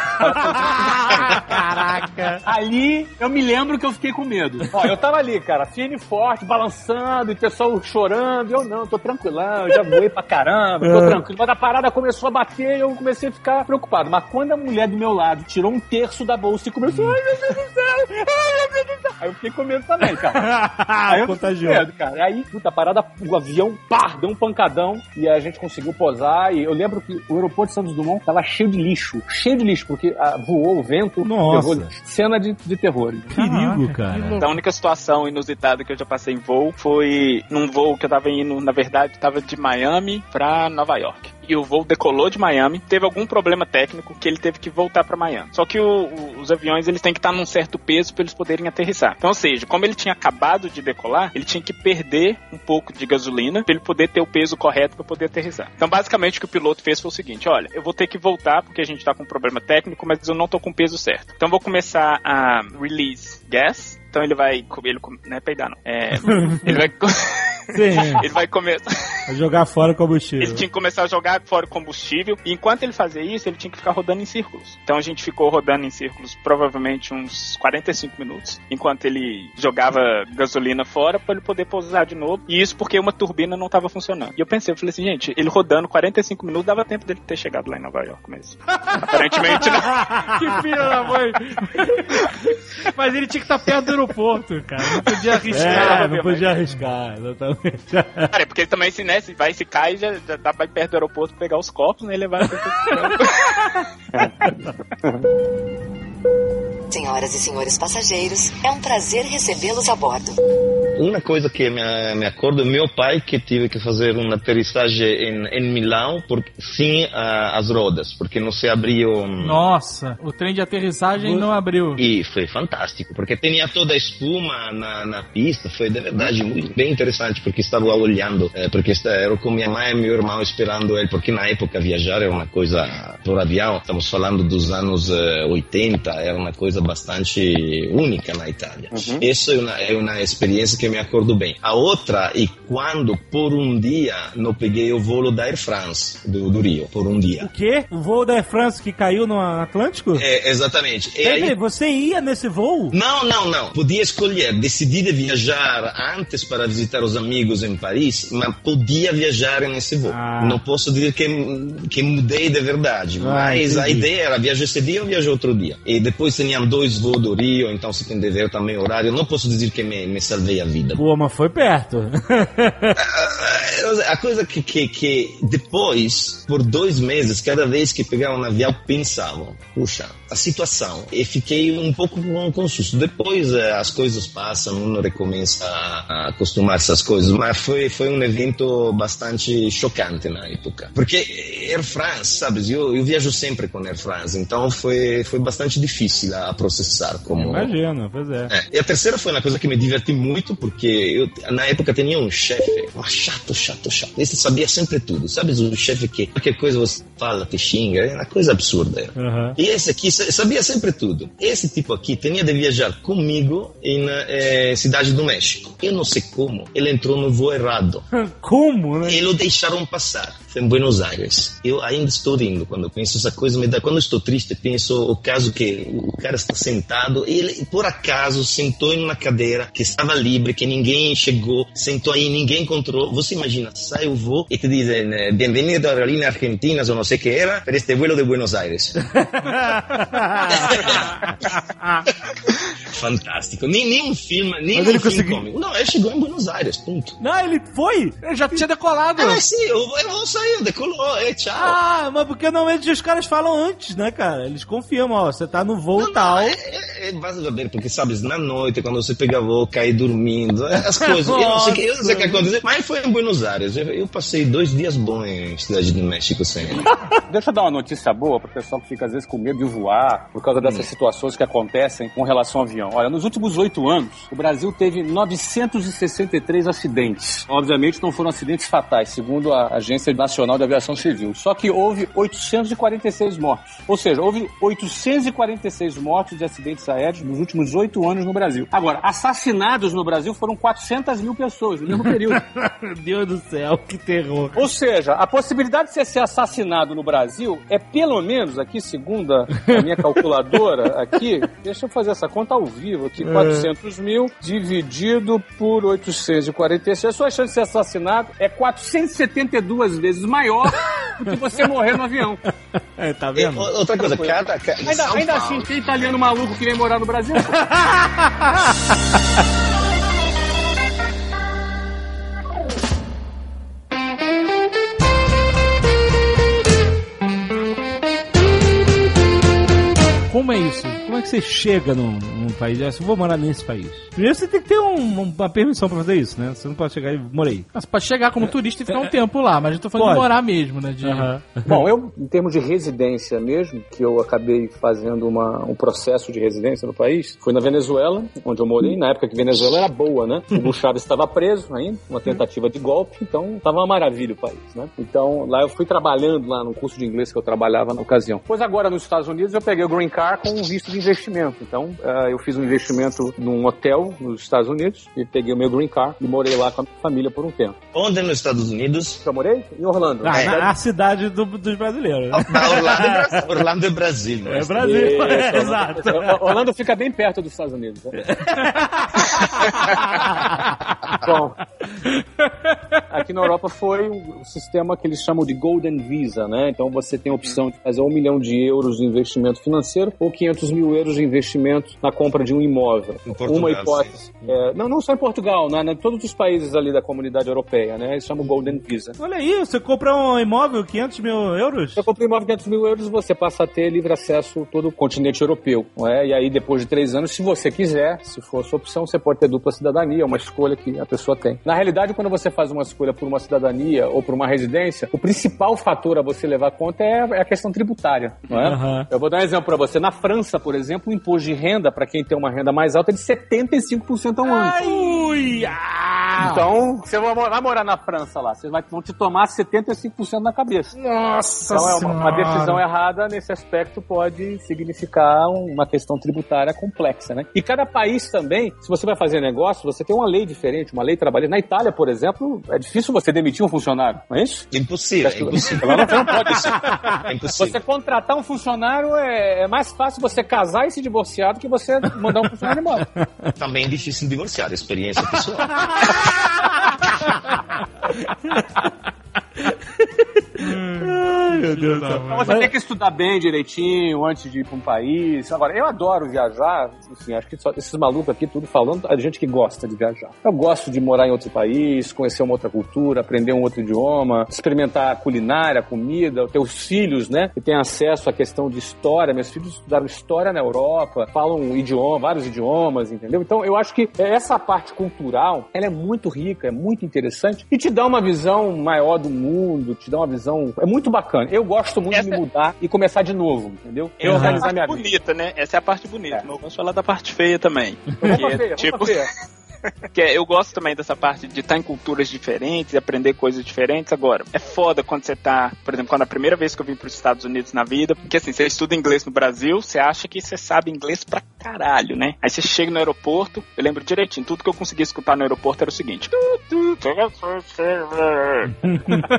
Caraca! Ali eu me lembro que eu fiquei com medo. Ó, eu tava ali, cara, firme e forte, balançando, e o pessoal chorando. Eu não, tô tranquilão, eu já voei pra caramba, tô É. tranquilo. Mas a parada começou a bater e eu comecei a ficar preocupado. Mas quando a mulher do meu lado tirou um terço da bolsa e começou, ai meu Deus do céu, ai meu Deus do céu. Aí eu fiquei com medo também, cara. Aí eu Contagiou. medo, cara. Aí, puta, a parada, o avião, pá, deu um pancadão e a gente conseguiu posar. E eu lembro que o aeroporto de Santos Dumont tava cheio de lixo. Cheio de lixo, porque ah, voou o vento. Nossa. cena de, de terror. Perigo, cara. Então, a única situação inusitada que eu já passei em voo foi num voo que eu tava indo, na verdade, tava de Miami pra Nova York. E o voo decolou de Miami, teve algum problema técnico que ele teve que voltar pra Miami. Só que o- o- os aviões eles têm que estar num certo peso para eles poderem aterrissar. Então, ou seja, como ele tinha acabado de decolar, ele tinha que perder um pouco de gasolina para ele poder ter o peso correto para poder aterrissar. Então, basicamente, o que o piloto fez foi o seguinte: olha, eu vou ter que voltar porque a gente tá com um problema técnico, mas eu não tô com o peso certo. Então, vou começar a release gas. Então ele vai. co- Ele, co- não é peidar, não. É, ele vai. Sim, ele vai começar. jogar fora o combustível. Ele tinha que começar a jogar fora o combustível. E enquanto ele fazia isso, ele tinha que ficar rodando em círculos. Então a gente ficou rodando em círculos provavelmente uns 45 minutos. Enquanto ele jogava gasolina fora para ele poder pousar de novo. E isso porque uma turbina não estava funcionando. E eu pensei, eu falei assim, gente, ele rodando 45 minutos dava tempo dele ter chegado lá em Nova York mesmo. Aparentemente não. que filho da mãe! Mas ele tinha que estar perto do aeroporto, cara. Não podia arriscar. É, não podia arriscar, exatamente. Cara, é porque ele também se, né, se vai se cai, já, já dá pra ir perto do aeroporto pegar os copos, né? E levar. Senhoras e senhores passageiros, é um prazer recebê-los a bordo. Uma coisa que me, me acordo, meu pai que tive que fazer uma aterrissagem em, em Milão por, sem ah, as rodas, porque não se abriu. Nossa, o trem de aterrissagem não abriu. E foi fantástico, porque tinha toda a espuma na, na pista, foi de verdade muito bem interessante, porque estava olhando, eh, porque ero com minha mãe e meu irmão esperando ele, porque na época viajar era uma coisa por avião, estamos falando dos anos eh, 80, era uma coisa bastante única na Itália. Isso é uma, é uma experiência que me acordo bem. A outra é quando por um dia não peguei o voo da Air France do, do Rio, por um dia. O quê? O voo da Air France que caiu no Atlântico? É, exatamente. E aí- você ia nesse voo? Não, não, não. Podia escolher. Decidi de viajar antes para visitar os amigos em Paris, mas podia viajar nesse voo. Ah. Não posso dizer que, que mudei de verdade, Ah, mas a entendi. ideia era viajar esse dia ou viajar outro dia. E depois tinham dois voos do Rio, então você tem de ver também o horário. Não posso dizer que me, me salvei a vida. Pô, mas foi perto. A coisa que, que, que depois, por dois meses, cada vez que pegava um avião, pensava, puxa, a situação. E fiquei um pouco com, com susto. Depois eh, as coisas passam, uno recomeça a, a acostumar-se às coisas, mas foi, foi um evento bastante chocante na época. Porque Air France, sabes, eu, eu viajo sempre com Air France, então foi, foi bastante difícil a processar. Como... Imagina, pois é. É, E a terceira foi uma coisa que me diverti muito, porque eu, na época, tinha um chefe, chato, chato, chato. Esse sabia sempre tudo. Sabes, o chefe que qualquer coisa você fala, te xinga, é uma coisa absurda. Aham. E esse aqui sa- sabia sempre tudo. Esse tipo aqui tinha de viajar comigo em eh, Cidade do México. Eu não sei como, ele entrou no voo errado. Como, né? E lo deixaram passar. Foi em Buenos Aires. Eu ainda estou rindo quando eu penso essa coisa. Me dá, quando eu estou triste, penso o caso que o cara está sentado. Ele, por acaso, sentou em uma cadeira que estava livre, que ninguém chegou, sentou aí, ninguém encontrou. Você imagina, sai o voo e te dizem eh, bem-vindo a Aerolíneas Argentinas ou não sei o que era, para este vuelo de Buenos Aires. Fantástico. Nem, nem um filme, nem Mas um ele filme conseguiu-. Não, ele chegou em Buenos Aires, ponto. Não, ele foi? Eu já tinha decolado. Ah, sim, o o voo saiu, decolou, é, tchau. Ah, mas porque normalmente os caras falam antes, né, cara? Eles confirmam, ó, você tá no voo tal. É, é, é, vai saber, porque sabes, na noite, quando você pega voo, cai dormindo, é, as coisas. Eu não sei, o que- eu não sei o que aconteceu, mas foi em Buenos Aires. Eu, eu passei dois dias bons em Cidade do México sem ele. Deixa eu dar uma notícia boa pro pessoal que fica às vezes com medo de voar por causa dessas situações que acontecem com relação ao avião. Olha, nos últimos oito anos, o Brasil teve 963 acidentes. Obviamente não foram acidentes fatais, segundo a Agência Nacional de Aviação Civil. Só que houve 846 mortos. Ou seja, houve 846 mortos de acidentes aéreos nos últimos oito anos no Brasil. Agora, assassinados no Brasil foram 400 mil pessoas no mesmo período. Meu Deus do céu, que terror. Ou seja, a possibilidade de você ser assassinado no Brasil é pelo menos, aqui, segundo a a minha calculadora, aqui, deixa eu fazer essa conta ao vivo aqui, 400 mil dividido por 846. A sua chance de ser assassinado é 472 vezes maior do que você morrer no avião. É, tá E, vendo? o- outra coisa, cada. cada Ainda, ainda assim, tem italiano maluco que vem morar no Brasil? Como é isso? Como é que você chega num, num país? Ah, eu vou morar nesse país. Primeiro você tem que ter um- uma permissão pra fazer isso, né? Você não pode chegar e morei. Mas pode chegar como turista e ficar um tempo lá, mas eu tô falando de Pode. morar mesmo, né? De... Bom, eu, em termos de residência mesmo, que eu acabei fazendo uma, um processo de residência no país, foi na Venezuela, onde eu morei, na época que Venezuela era boa, né? O Hugo Chávez estava preso ainda, uma tentativa de golpe, então estava uma maravilha o país, né? Então, lá eu fui trabalhando lá no curso de inglês que eu trabalhava na ocasião. Pois agora, nos Estados Unidos, eu peguei o Green Card com um visto de investimento. Então, eh, eu fiz um investimento num hotel nos Estados Unidos e peguei o meu Green Card e morei lá com a minha família por um tempo. Onde nos Estados Unidos? Eu morei em Orlando. Ah, É. na, cidade do- dos brasileiros. né? Orlando, é Brasil. Orlando é Brasil. não É Brasil, Isso, é, exato. Orlando fica bem perto dos Estados Unidos. né? Bom, aqui na Europa foi um sistema que eles chamam de Golden Visa, né? Então você tem a opção de fazer um milhão de euros de investimento financeiro ou 500 mil euros de investimento na compra de um imóvel. Em Portugal, Uma hipótese. É, não, não só em Portugal, né? em todos os países ali da comunidade europeia, né? Eles chamam Golden Visa. Olha aí, você compra um imóvel, 500 mil euros? Se eu comprei imóvel de 500 mil euros, você passa a ter livre acesso a todo o continente europeu. Não é? E aí, depois de três anos, se você quiser, se for a sua opção, você pode ter dupla cidadania, uma escolha que a pessoa tem. Na realidade, quando você faz uma escolha por uma cidadania ou por uma residência, o principal fator a você levar conta é é a questão tributária. Não é? Aham. Eu vou dar um exemplo para você. Na França, por exemplo, o imposto de renda, para quem tem uma renda mais alta, é de 75% ao ano. Ui, ah! Então, você vai morar, vai morar na França lá, vocês vai- vão te tomar 75% na cabeça. Nossa Então, é uma, uma decisão errada nesse aspecto pode significar um- uma questão tributária complexa, né? E cada país também, se você vai fazer negócio, você tem uma lei diferente, uma lei trabalhista. Na Itália, por exemplo, é difícil você demitir um funcionário, não é isso? Impossível, é impossível. Lá não, pode. É impossível. Você contratar um funcionário é, é mais fácil você casar e se divorciar do que você mandar um funcionário embora. Também é difícil divorciar, experiência pessoal. Ai, meu Deus do céu. Então você tem que estudar bem direitinho antes de ir pra um país. Agora, eu adoro viajar. Enfim, acho que só esses malucos aqui, tudo falando, a gente que gosta de viajar. Eu gosto de morar em outro país, conhecer uma outra cultura, aprender um outro idioma, experimentar a culinária, a comida, ter os filhos, né? Que têm acesso à questão de história. Meus filhos estudaram história na Europa, falam um idioma, vários idiomas, entendeu? Então eu acho que essa parte cultural, ela é muito rica, é muito interessante e te dá uma visão maior do mundo, te dá uma visão. É muito bacana. Eu gosto muito Essa- de mudar e começar de novo, entendeu? Eu Uhum. Organizar minha vida. bonita, né? Essa é a parte bonita. É. Mas vamos falar da parte feia também. Vamos Que pra é, feia, tipo, feia. que é- eu gosto também dessa parte de estar em culturas diferentes e aprender coisas diferentes. Agora, é foda quando você tá, por exemplo, quando a primeira vez que eu vim para os Estados Unidos na vida, porque assim, você estuda inglês no Brasil, você acha que você sabe inglês pra caralho, né? Aí você chega no aeroporto, eu lembro direitinho, tudo que eu conseguia escutar no aeroporto era o seguinte.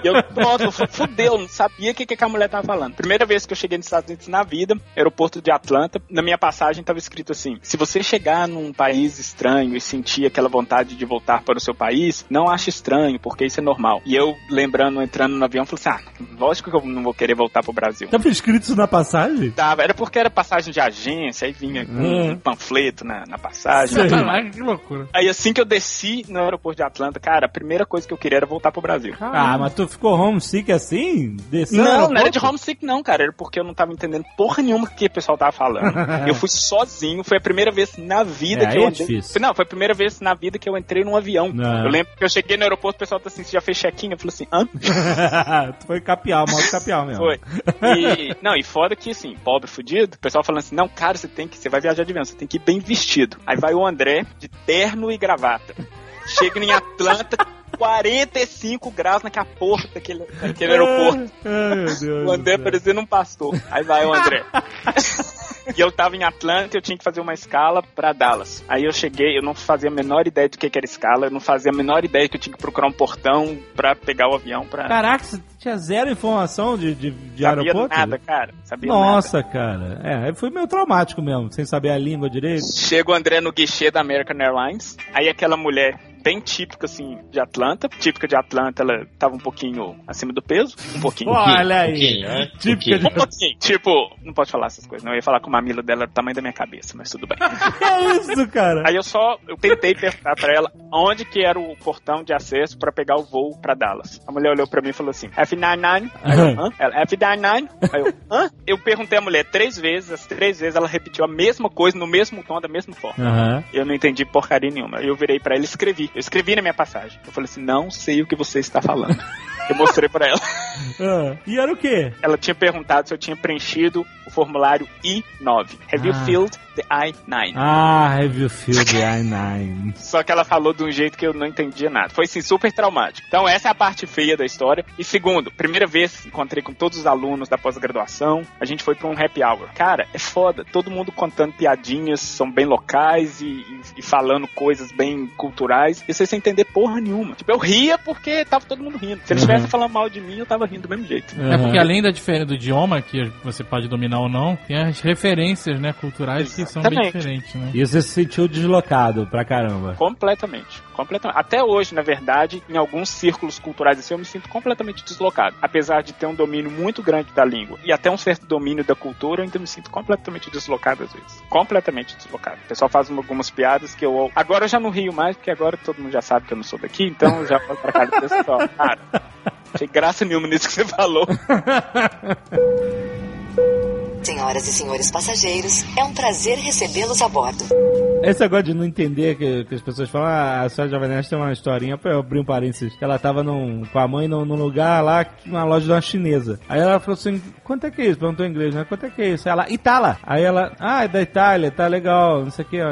e eu, fu- fudeu, não sabia o que, que a mulher tava falando. Primeira vez que eu cheguei nos Estados Unidos na vida, aeroporto de Atlanta, na minha passagem tava escrito assim: se você chegar num país estranho e sentir aquela vontade de voltar para o seu país, não ache estranho, porque isso é normal. E eu, lembrando, entrando no avião, falei assim: ah, lógico que eu não vou querer voltar pro Brasil. Tava escrito isso na passagem? Tava, era porque era passagem de agência, aí vinha Hum. um panfleto na, na passagem. Sei. Que loucura. Aí assim que eu desci no aeroporto de Atlanta, cara, a primeira coisa que eu queria era voltar pro Brasil. Ah, mas tu ficou homesick assim? Desceu Não, não era de homesick não, cara. Era porque eu não tava entendendo porra nenhuma que o pessoal tava falando. eu fui sozinho, foi a primeira vez na vida É, que eu é andei. difícil. Não, foi a primeira vez na vida que eu entrei num avião. Não. Eu lembro que eu cheguei no aeroporto, o pessoal tá assim, você já fez check-in? Eu falei assim, hã? tu foi capial, modo capial mesmo. Foi. E, não, e foda que, assim, pobre, fudido, o pessoal falando assim, não, cara, você tem que, você vai viajar de avião, você tem que ir bem vestido. Aí vai o André, de terno e gravata. Chega em Atlanta, 45 graus naquela porra daquele, daquele aeroporto. Ai. O André parecendo um pastor. Aí vai o André. e eu tava em Atlanta e eu tinha que fazer uma escala pra Dallas. Aí eu cheguei, eu não fazia a menor ideia do que que era escala, eu não fazia a menor ideia que eu tinha que procurar um portão pra pegar o avião pra. Caraca, você tinha zero informação de, de, de sabia aeroporto? nada, cara. Sabia Nossa, cara. É, foi meio traumático mesmo, sem saber a língua direito. nada. Chega o André no guichê da American Airlines. Aí aquela mulher bem típica, assim, de Atlanta. Típica de Atlanta, ela tava um pouquinho acima do peso. Um pouquinho. Olha aí. pouquinho, né? Típica de... Um pouquinho. Tipo, não pode falar essas coisas, não. Eu ia falar que o mamilo dela era do tamanho da minha cabeça, mas tudo bem. Que é isso, cara? Aí eu só, eu tentei perguntar pra ela onde que era o portão de acesso pra pegar o voo pra Dallas. A mulher olhou pra mim e falou assim, F99. Aí eu, hã? Ela, F99. Aí eu, hã? Eu perguntei à mulher três vezes, as três vezes ela repetiu a mesma coisa, no mesmo tom, da mesma forma. Aham. Eu não entendi porcaria nenhuma. Eu virei pra ela e escrevi. Eu escrevi na minha passagem. Eu falei assim, não sei o que você está falando. Eu mostrei pra ela. Ah, E era o quê? Ela tinha perguntado se eu tinha preenchido o formulário I-9. Have you Ah. filled the I-9? Ah, have you feel the I-9? Só que ela falou de um jeito que eu não entendia nada. Foi assim, super traumático. Então, essa é a parte feia da história. E segundo, primeira vez que encontrei com todos os alunos da pós-graduação, a gente foi pra um happy hour. Cara, é foda. Todo mundo contando piadinhas, são bem locais e, e- e falando coisas bem culturais. E você sem entender porra nenhuma. Tipo, eu ria porque tava todo mundo rindo. Se eles Uhum. Estivessem falando mal de mim, eu tava rindo do mesmo jeito. É porque além da diferença do idioma, que você pode dominar ou não, tem as referências, né, culturais que são bem Exatamente. diferentes, né? E você se sentiu deslocado pra caramba. Completamente. Completamente. Até hoje, na verdade, em alguns círculos culturais assim, eu me sinto completamente deslocado. Apesar de ter um domínio muito grande da língua e até um certo domínio da cultura, eu ainda me sinto completamente deslocado às vezes. Completamente deslocado. O pessoal faz algumas piadas que eu. Agora eu já não rio mais, porque agora todo mundo já sabe que eu não sou daqui, então eu já vou pra casa do pessoal. Cara, achei graça nenhuma nisso que você falou. Senhoras e senhores passageiros, é um prazer recebê-los a bordo. Esse negócio de não entender que, que as pessoas falam, ah, a senhora Jovem Nerd tem uma historinha, pra eu abrir um parênteses, que ela tava num, com a mãe num, num lugar lá, numa loja de uma chinesa. Aí ela falou assim, quanto é que é isso? Perguntou em inglês, né? Quanto é que é isso? Ela, Itala. Aí ela, ah, é da Itália, tá legal, não sei o que, ó.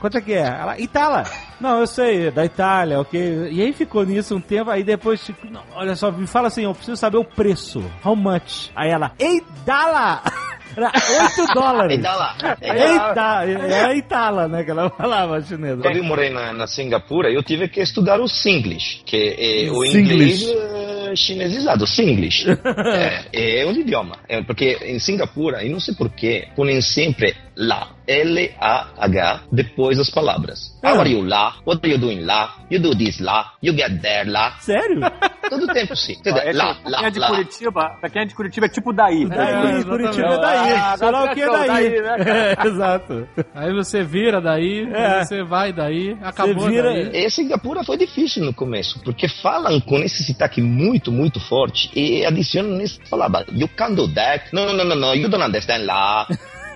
Quanto é que é? Ela, Itala. Não, eu sei, é da Itália, ok. E aí ficou nisso um tempo, aí depois, tipo, não, olha só, me fala assim, eu preciso saber o preço. How much? Aí ela, Eidala! Era 8 dólares. E dá lá. Eita, era Itala, né? Que ela falava chinesa. Quando eu morei na, na Singapura, eu tive que estudar o Singlish, que é o Singlish. inglês eh, chinesizado, Singlish. é, é um idioma. É, porque em Singapura, e não sei porquê, põem sempre lá. L-A-H depois as palavras. How are you lá? What are you doing lá? You do this lá? You get there lá? Sério? Todo tempo sim. Ó, é, lá, pra lá, quem é de lá. Curitiba, pra quem é de Curitiba é tipo daí. Daí, É, Curitiba é daí. Ah, Sei lá o que é daí. daí, né? É, exato. Aí você vira daí, É. você vai daí, acabou Você vira- daí. E Singapura foi difícil no começo, porque falam com esse sotaque muito, muito forte e adicionam nessa palavra. You can do that. No, no, no, no, no. You don't understand lá.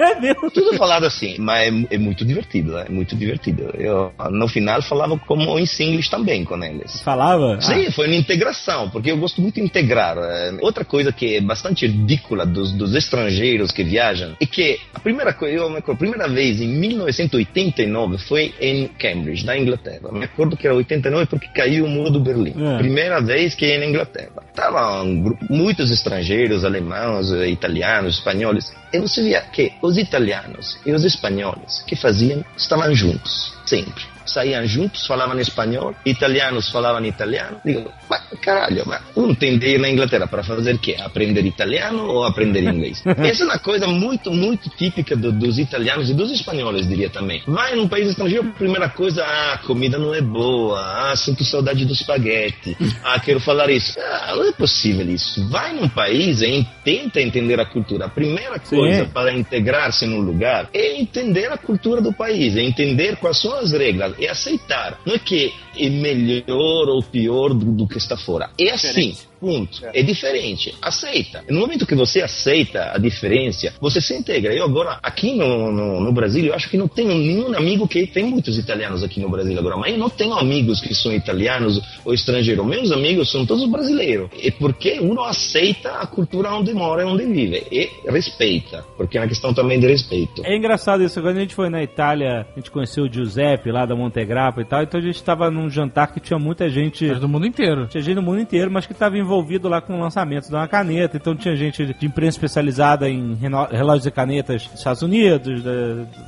É mesmo. Tudo falado assim, mas é, é muito divertido, é muito divertido. Eu, no final, falava como em Singlish também com eles. Falava? Sim, foi uma integração, porque eu gosto muito de integrar. É, Outra coisa que é bastante ridícula dos, dos estrangeiros que viajam é que a primeira coisa, eu me acordo, a primeira vez em 1989 foi em Cambridge, na Inglaterra. Me acordo que era 89 porque caiu o muro do Berlim. É. Primeira vez que ia na Inglaterra. Estavam um grupo- muitos estrangeiros, alemães, eh, italianos, espanhóis. E você via que os italianos e os espanhóis que faziam estavam juntos, sempre. Saíam juntos, falavam espanhol, italianos falavam italiano. Digo, mas caralho, mas um tem de ir na Inglaterra para fazer o quê? Aprender italiano ou aprender inglês? Essa é uma coisa muito, muito típica do- dos italianos e dos espanhóis, diria também. Vai num país estrangeiro, primeira coisa, ah, a comida não é boa, ah, sinto saudade do espaguete, ah, quero falar isso. Ah, não é possível isso. Vai num país e tenta entender a cultura. A primeira coisa para integrar-se num lugar é entender a cultura do país, é entender quais são as regras, é aceitar. Não é que é melhor ou pior do, do que está fora. É assim. Ponto. É diferente. Aceita. No momento que você aceita a diferença, você se integra. Eu agora, aqui no, no, no Brasil, eu acho que não tenho nenhum amigo que tem muitos italianos aqui no Brasil agora, mas eu não tenho amigos que são italianos ou estrangeiros. Meus amigos são todos brasileiros. É porque uno aceita a cultura onde mora e onde vive. E respeita. Porque é uma questão também de respeito. É engraçado isso. Quando a gente foi na Itália, a gente conheceu o Giuseppe lá da Montegrappa e tal. Então a gente estava num jantar que tinha muita gente. Mas do mundo inteiro. Tinha gente do mundo inteiro, mas que estava envolvido lá com o lançamento de uma caneta. Então tinha gente de imprensa especializada em relógios e canetas dos Estados Unidos, da,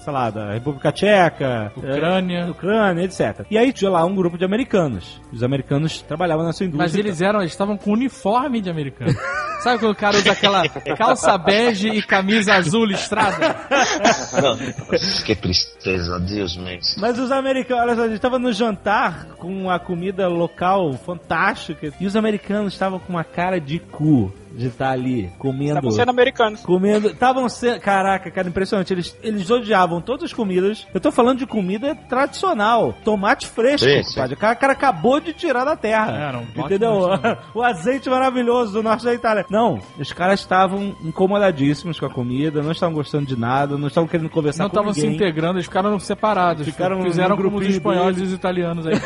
sei lá, da República Tcheca, Ucrânia. eh, Ucrânia, etc. E aí tinha lá um grupo de americanos. Os americanos trabalhavam nessa indústria. Mas eles eram, eles estavam com uniforme de americano. Sabe quando o cara usa aquela calça bege e camisa azul listrada? Nossa, que tristeza, Deus meu. Mas os americanos, olha só, a gente estava no jantar com a comida local fantástica e os americanos estavam com uma cara de cu de estar ali comendo. Estavam sendo americanos. Comendo. Estavam sendo. Caraca, cara, impressionante. Eles, eles odiavam todas as comidas. Eu tô falando de comida tradicional. Tomate fresco, Sim. O cara, cara acabou de tirar da terra. Era um entendeu? o azeite maravilhoso do norte da Itália. Não, os caras estavam incomodadíssimos com a comida, não estavam gostando de nada, não estavam querendo conversar Não com estavam se ninguém. integrando, eles ficaram separados. Ficaram Fizeram no como os espanhóis deles. e os italianos aí.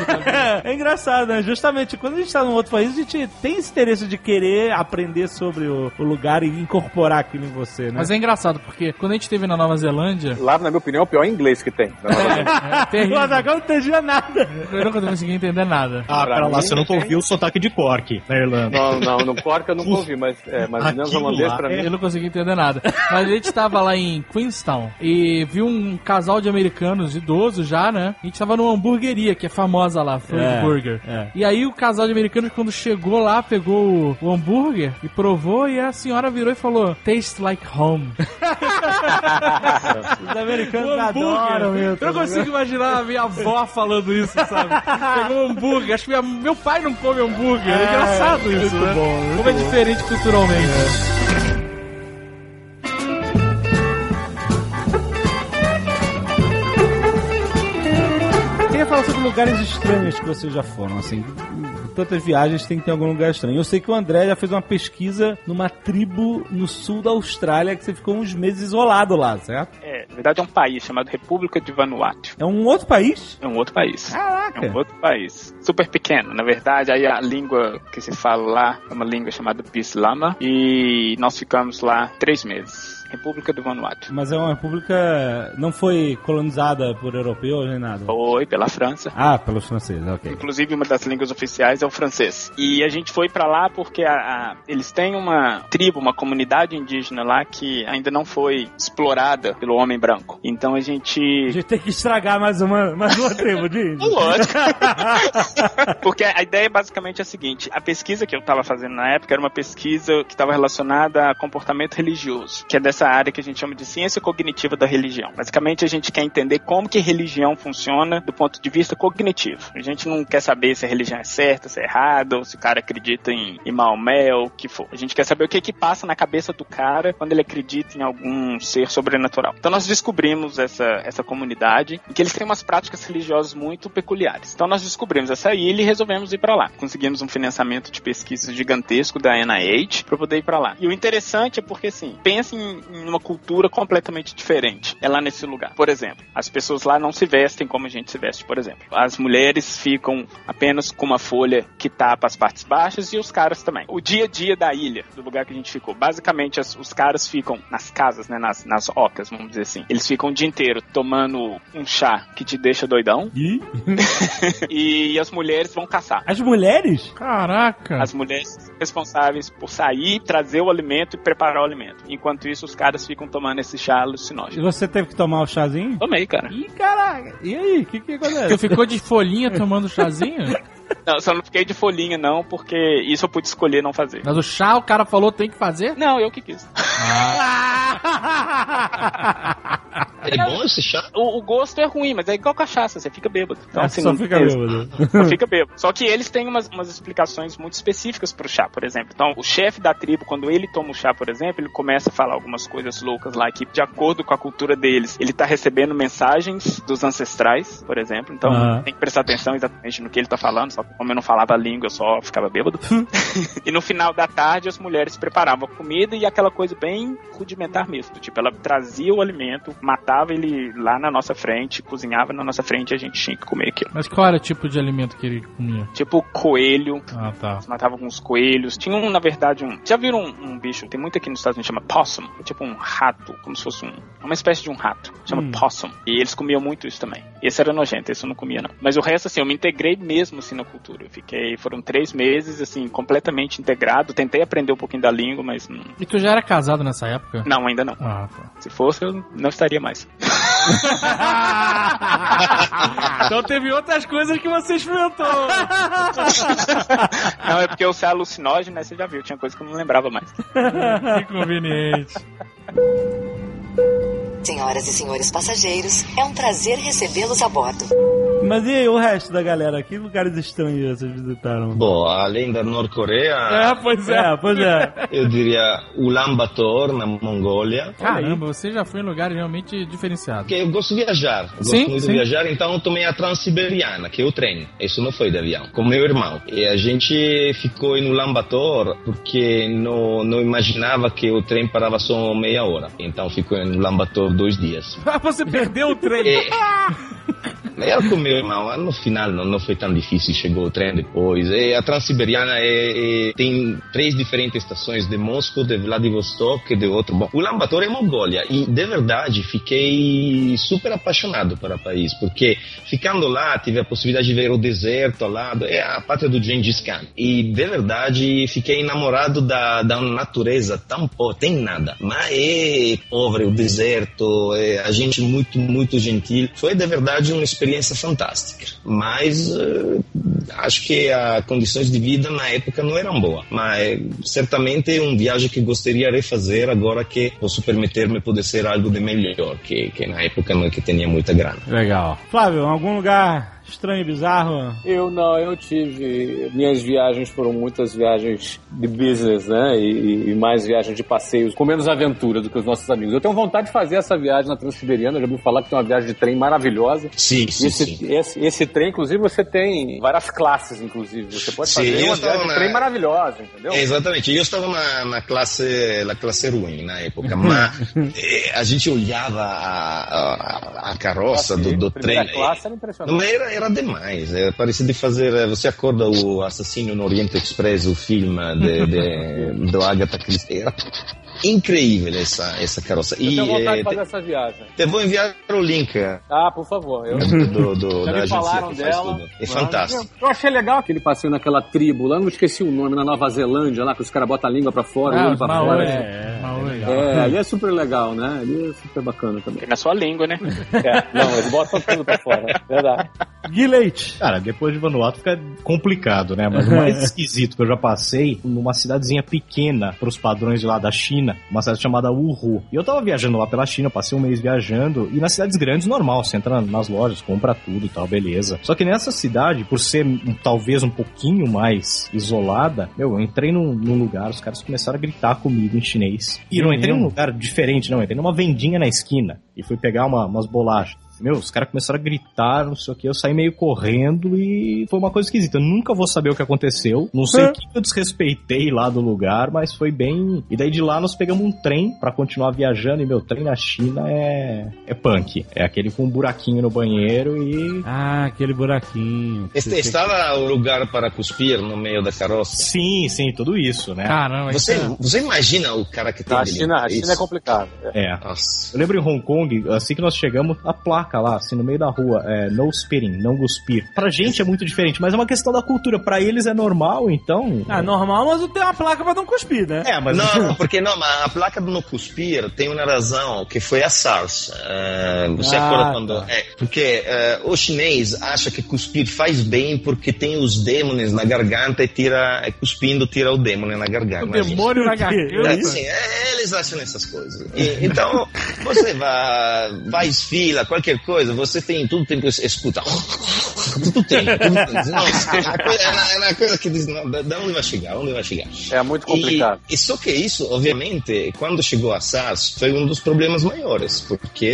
É engraçado, né? Justamente quando a gente tá num outro país, a gente tem esse interesse de querer aprender sobre o, o lugar e incorporar aquilo em você, né? Mas é engraçado, porque quando a gente esteve na Nova Zelândia, Lá, na minha opinião, é o pior inglês que tem. é o terrível. Azaghal não entendia nada. Eu nunca consegui entender nada. Ah, Pra pera lá, você nunca ouviu o sotaque de Cork na Irlanda. Não, não, no Cork eu nunca ouvi, mas, é, mas neozelandês pra mim. Eu não consegui entender nada. Mas a gente tava lá em Queenstown e viu um casal de americanos idosos já, né? A gente tava numa hamburgueria que é famosa lá, Frank É, Burger. é. E aí o casal de americanos, quando chegou lá, pegou o, o hambúrguer e provou e a senhora virou e falou: Taste like home. Os americanos adoram hambúrguer. isso. Eu não consigo imaginar a minha avó falando isso, sabe? Pegou um hambúrguer. Acho que minha- meu pai não come hambúrguer. É, engraçado isso, muito né? bom, muito Como é bom. diferente culturalmente. Queria falar sobre lugares estranhos que vocês já foram, assim. Tantas viagens tem que ter algum lugar estranho. Eu sei que o André já fez uma pesquisa numa tribo no sul da Austrália que você ficou uns meses isolado lá, certo? É, na verdade é um país chamado República de Vanuatu. É um outro país? É um outro país. Caraca! É um outro país. Super pequeno. Na verdade, aí a língua que se fala lá é uma língua chamada Bislama. E nós ficamos lá três meses. República do Vanuatu. Mas é uma república. não foi colonizada por europeus nem nada. Foi pela França. Ah, pelos franceses, ok. Inclusive, uma das línguas oficiais é o francês. E a gente foi pra lá porque a- a- eles têm uma tribo, uma comunidade indígena lá que ainda não foi explorada pelo homem branco. Então a gente. A gente tem que estragar mais uma, mais uma tribo de. Lógico. Porque a ideia é basicamente a seguinte: a pesquisa que eu estava fazendo na época era uma pesquisa que estava relacionada a comportamento religioso, que é dessa nessa área que a gente chama de ciência cognitiva da religião. Basicamente, a gente quer entender como que religião funciona do ponto de vista cognitivo. A gente não quer saber se a religião é certa, se é errada, ou se o cara acredita em, em Maomé ou o que for. A gente quer saber o que que passa na cabeça do cara quando ele acredita em algum ser sobrenatural. Então nós descobrimos essa, essa comunidade em que eles têm umas práticas religiosas muito peculiares. Então nós descobrimos essa ilha e resolvemos ir para lá. Conseguimos um financiamento de pesquisa gigantesco da NIH para poder ir para lá. E o interessante é porque assim, pense em, em uma cultura completamente diferente. É lá nesse lugar. Por exemplo, as pessoas lá não se vestem como a gente se veste, por exemplo. As mulheres ficam apenas com uma folha que tapa as partes baixas e os caras também. O dia a dia da ilha, do lugar que a gente ficou, basicamente as- os caras ficam nas casas, né, nas, nas ocas, vamos dizer assim. Eles ficam o dia inteiro tomando um chá que te deixa doidão E e as mulheres vão caçar. as mulheres? Caraca. As mulheres são responsáveis por sair, trazer o alimento e preparar o alimento. Enquanto isso, os caras ficam tomando esse chá E alucinógeno. você teve que tomar o chazinho? Tomei, cara. Ih, caraca. E aí, o que que acontece? Tu ficou de folhinha tomando chazinho? Não, só não fiquei de folhinha, não, porque isso eu pude escolher não fazer. Mas o chá o cara falou tem que fazer? Não, eu que quis. É bom esse chá? O, o gosto é ruim, mas é igual cachaça, você fica bêbado. Então, assim, Só fica bêbado. Só fica bêbado. Só que eles têm umas, umas explicações muito específicas pro chá, por exemplo. Então, o chefe da tribo, quando ele toma o chá, por exemplo, ele começa a falar algumas coisas loucas lá que, de acordo com a cultura deles, ele tá recebendo mensagens dos ancestrais, por exemplo. Então, Aham. tem que prestar atenção exatamente no que ele tá falando. Só que como eu não falava a língua, eu só ficava bêbado. e no final da tarde, as mulheres preparavam a comida e aquela coisa bem rudimentar mesmo. Tipo, ela trazia o alimento, matava ele lá na nossa frente, cozinhava na nossa frente e a gente tinha que comer aquilo. Mas qual era o tipo de alimento que ele comia? Tipo coelho, Ah, tá. eles matavam alguns coelhos. Tinha um, na verdade, um. Já viram um, um bicho? Tem muito aqui nos Estados Unidos, chama possum. É tipo um rato, como se fosse um. Uma espécie de um rato. Chama Hum. possum. E eles comiam muito isso também. Esse era nojento, esse eu não comia, não. Mas o resto, assim, eu me integrei mesmo assim na cultura. Eu fiquei. Foram três meses, assim, completamente integrado. Tentei aprender um pouquinho da língua, mas não. E tu já era casado nessa época? Não, ainda não. Ah, tá. Se fosse, eu não estaria mais. então teve outras coisas que você experimentou. não, é porque eu sei alucinógeno, né? Você já viu, tinha coisa que eu não lembrava mais. que conveniente. Senhoras e senhores passageiros, é um prazer recebê-los a bordo. Mas e aí, o resto da galera? Que lugares estranhos vocês visitaram? Bom, além da Nord-Coreia, É, pois é. É, pois é. eu diria Ulaanbaatar, na Mongólia. Caramba, você já foi em lugares realmente diferenciados. Porque eu gosto de viajar, eu Sim, gosto muito sim. de viajar, então eu tomei a Transiberiana, que é o trem. Isso não foi de avião, com meu irmão. E a gente ficou em Ulaanbaatar porque não, não imaginava que o trem parava só meia hora. Então ficou em Ulaanbaatar dois dias. Ah, você perdeu o trem. E, era com meu irmão, no final não, não foi tão difícil, chegou o trem depois. E a Transiberiana é, é- tem três diferentes estações, de Moscou, de Vladivostok e de outro. Bom, Ulaanbaatar é Mongólia e de verdade fiquei super apaixonado para o país, porque ficando lá tive a possibilidade de ver o deserto ao lado, é a pátria do Gengis Khan. E de verdade fiquei enamorado da, da natureza tão pô, tem nada, mas é pobre o deserto, é a gente muito, muito gentil. Foi de verdade uma experiência fantástica. Mas eh, acho que as condições de vida na época não eram boas. Mas certamente é uma viagem que gostaria de refazer agora que posso permitir-me poder ser algo de melhor, que, que na época não que tinha muita grana. Legal. Flávio, algum lugar estranho e bizarro? Eu não, eu tive. Minhas viagens foram muitas viagens de business, né? E, e mais viagens de passeios, com menos aventura do que os nossos amigos. Eu tenho vontade de fazer essa viagem na Transiberiana, já ouvi falar que tem uma viagem de trem maravilhosa. Sim, sim, Esse, sim. esse, esse trem, inclusive, você tem várias classes, inclusive. Você pode Sim, fazer uma viagem de na- trem maravilhosa, entendeu? É, exatamente. Eu estava na, na classe na classe ruim na época, mas eh, a gente olhava a, a, a carroça do, do trem. Primeira classe era Não, impressionante. mas era, era demais. É, parecia de fazer. eh, Você acorda o Assassino no Oriente Express, o filme de, de, do Agatha Christie. Era incrível essa, essa carroça. Eu tenho vontade de fazer te, essa viagem. te vou enviar o link eh, Ah, por favor. Eu... do, do, Já da me agência falaram dela. tudo. É fantástico. Eu, eu achei legal aquele passeio naquela tribo lá, não esqueci o nome, na Nova Zelândia, lá que os caras botam a língua pra fora, o Ah, olho pra Maui. fora. É, Maui. É, ali é super legal, né? Ali é super bacana também. Na sua língua, né? É, não, eles botam tudo pra fora, verdade. Gui Leite. Cara, depois de Vanuatu fica complicado, né? Mas o mais esquisito que eu já passei numa cidadezinha pequena pros padrões de lá da China, uma cidade chamada Wuhu. E eu tava viajando lá pela China, passei um mês viajando, e nas cidades grandes, normal, você entra nas lojas, compra tudo e tal, beleza. Só que nessa cidade, por ser talvez um pouquinho mais isolada, meu, eu entrei num, num lugar, os caras começaram a gritar comigo em chinês. E eu não entrei num lugar diferente, não, eu entrei numa vendinha na esquina e fui pegar uma- umas bolachas. Meu, os caras começaram a gritar, não sei o que, eu saí meio correndo e foi uma coisa esquisita. Eu nunca vou saber o que aconteceu. Não sei Hã? o que eu desrespeitei lá do lugar, mas foi bem. E daí de lá nós pegamos um trem pra continuar viajando. E meu trem na China é. é punk. É aquele com um buraquinho no banheiro e. Ah, aquele buraquinho. Este, estava o lugar para cuspir no meio da carroça. Sim, sim, tudo isso, né? Caramba, isso Você, é- você imagina o cara que tem A China, a China é complicado. É. É. Nossa. Eu lembro em Hong Kong, assim que nós chegamos, a placa lá, assim, no meio da rua, é no spitting, não cuspir. Pra gente é muito diferente, mas é uma questão da cultura. Pra eles é normal, então. Ah, normal, mas tem uma placa pra não cuspir, né? É, mas. Não, porque não, mas a placa do não cuspir tem uma razão, que foi a SARS. Eh, você Ah, acorda quando... tá. É, porque eh, o chinês acha que cuspir faz bem porque tem os demônios na garganta e tira, e cuspindo tira o demônio na garganta. O Imagina. demônio na garganta. É, assim, é, eles acham essas coisas. E, então, você vai, vai fila, qualquer coisa, você tem todo tempo escuta. Tudo tem, tudo tem. Nossa, é uma coisa, é é uma coisa que diz, não, da da onde vai chegar? Onde vai chegar? É muito complicado. E, e só que isso, obviamente, quando chegou a SARS, foi um dos problemas maiores, porque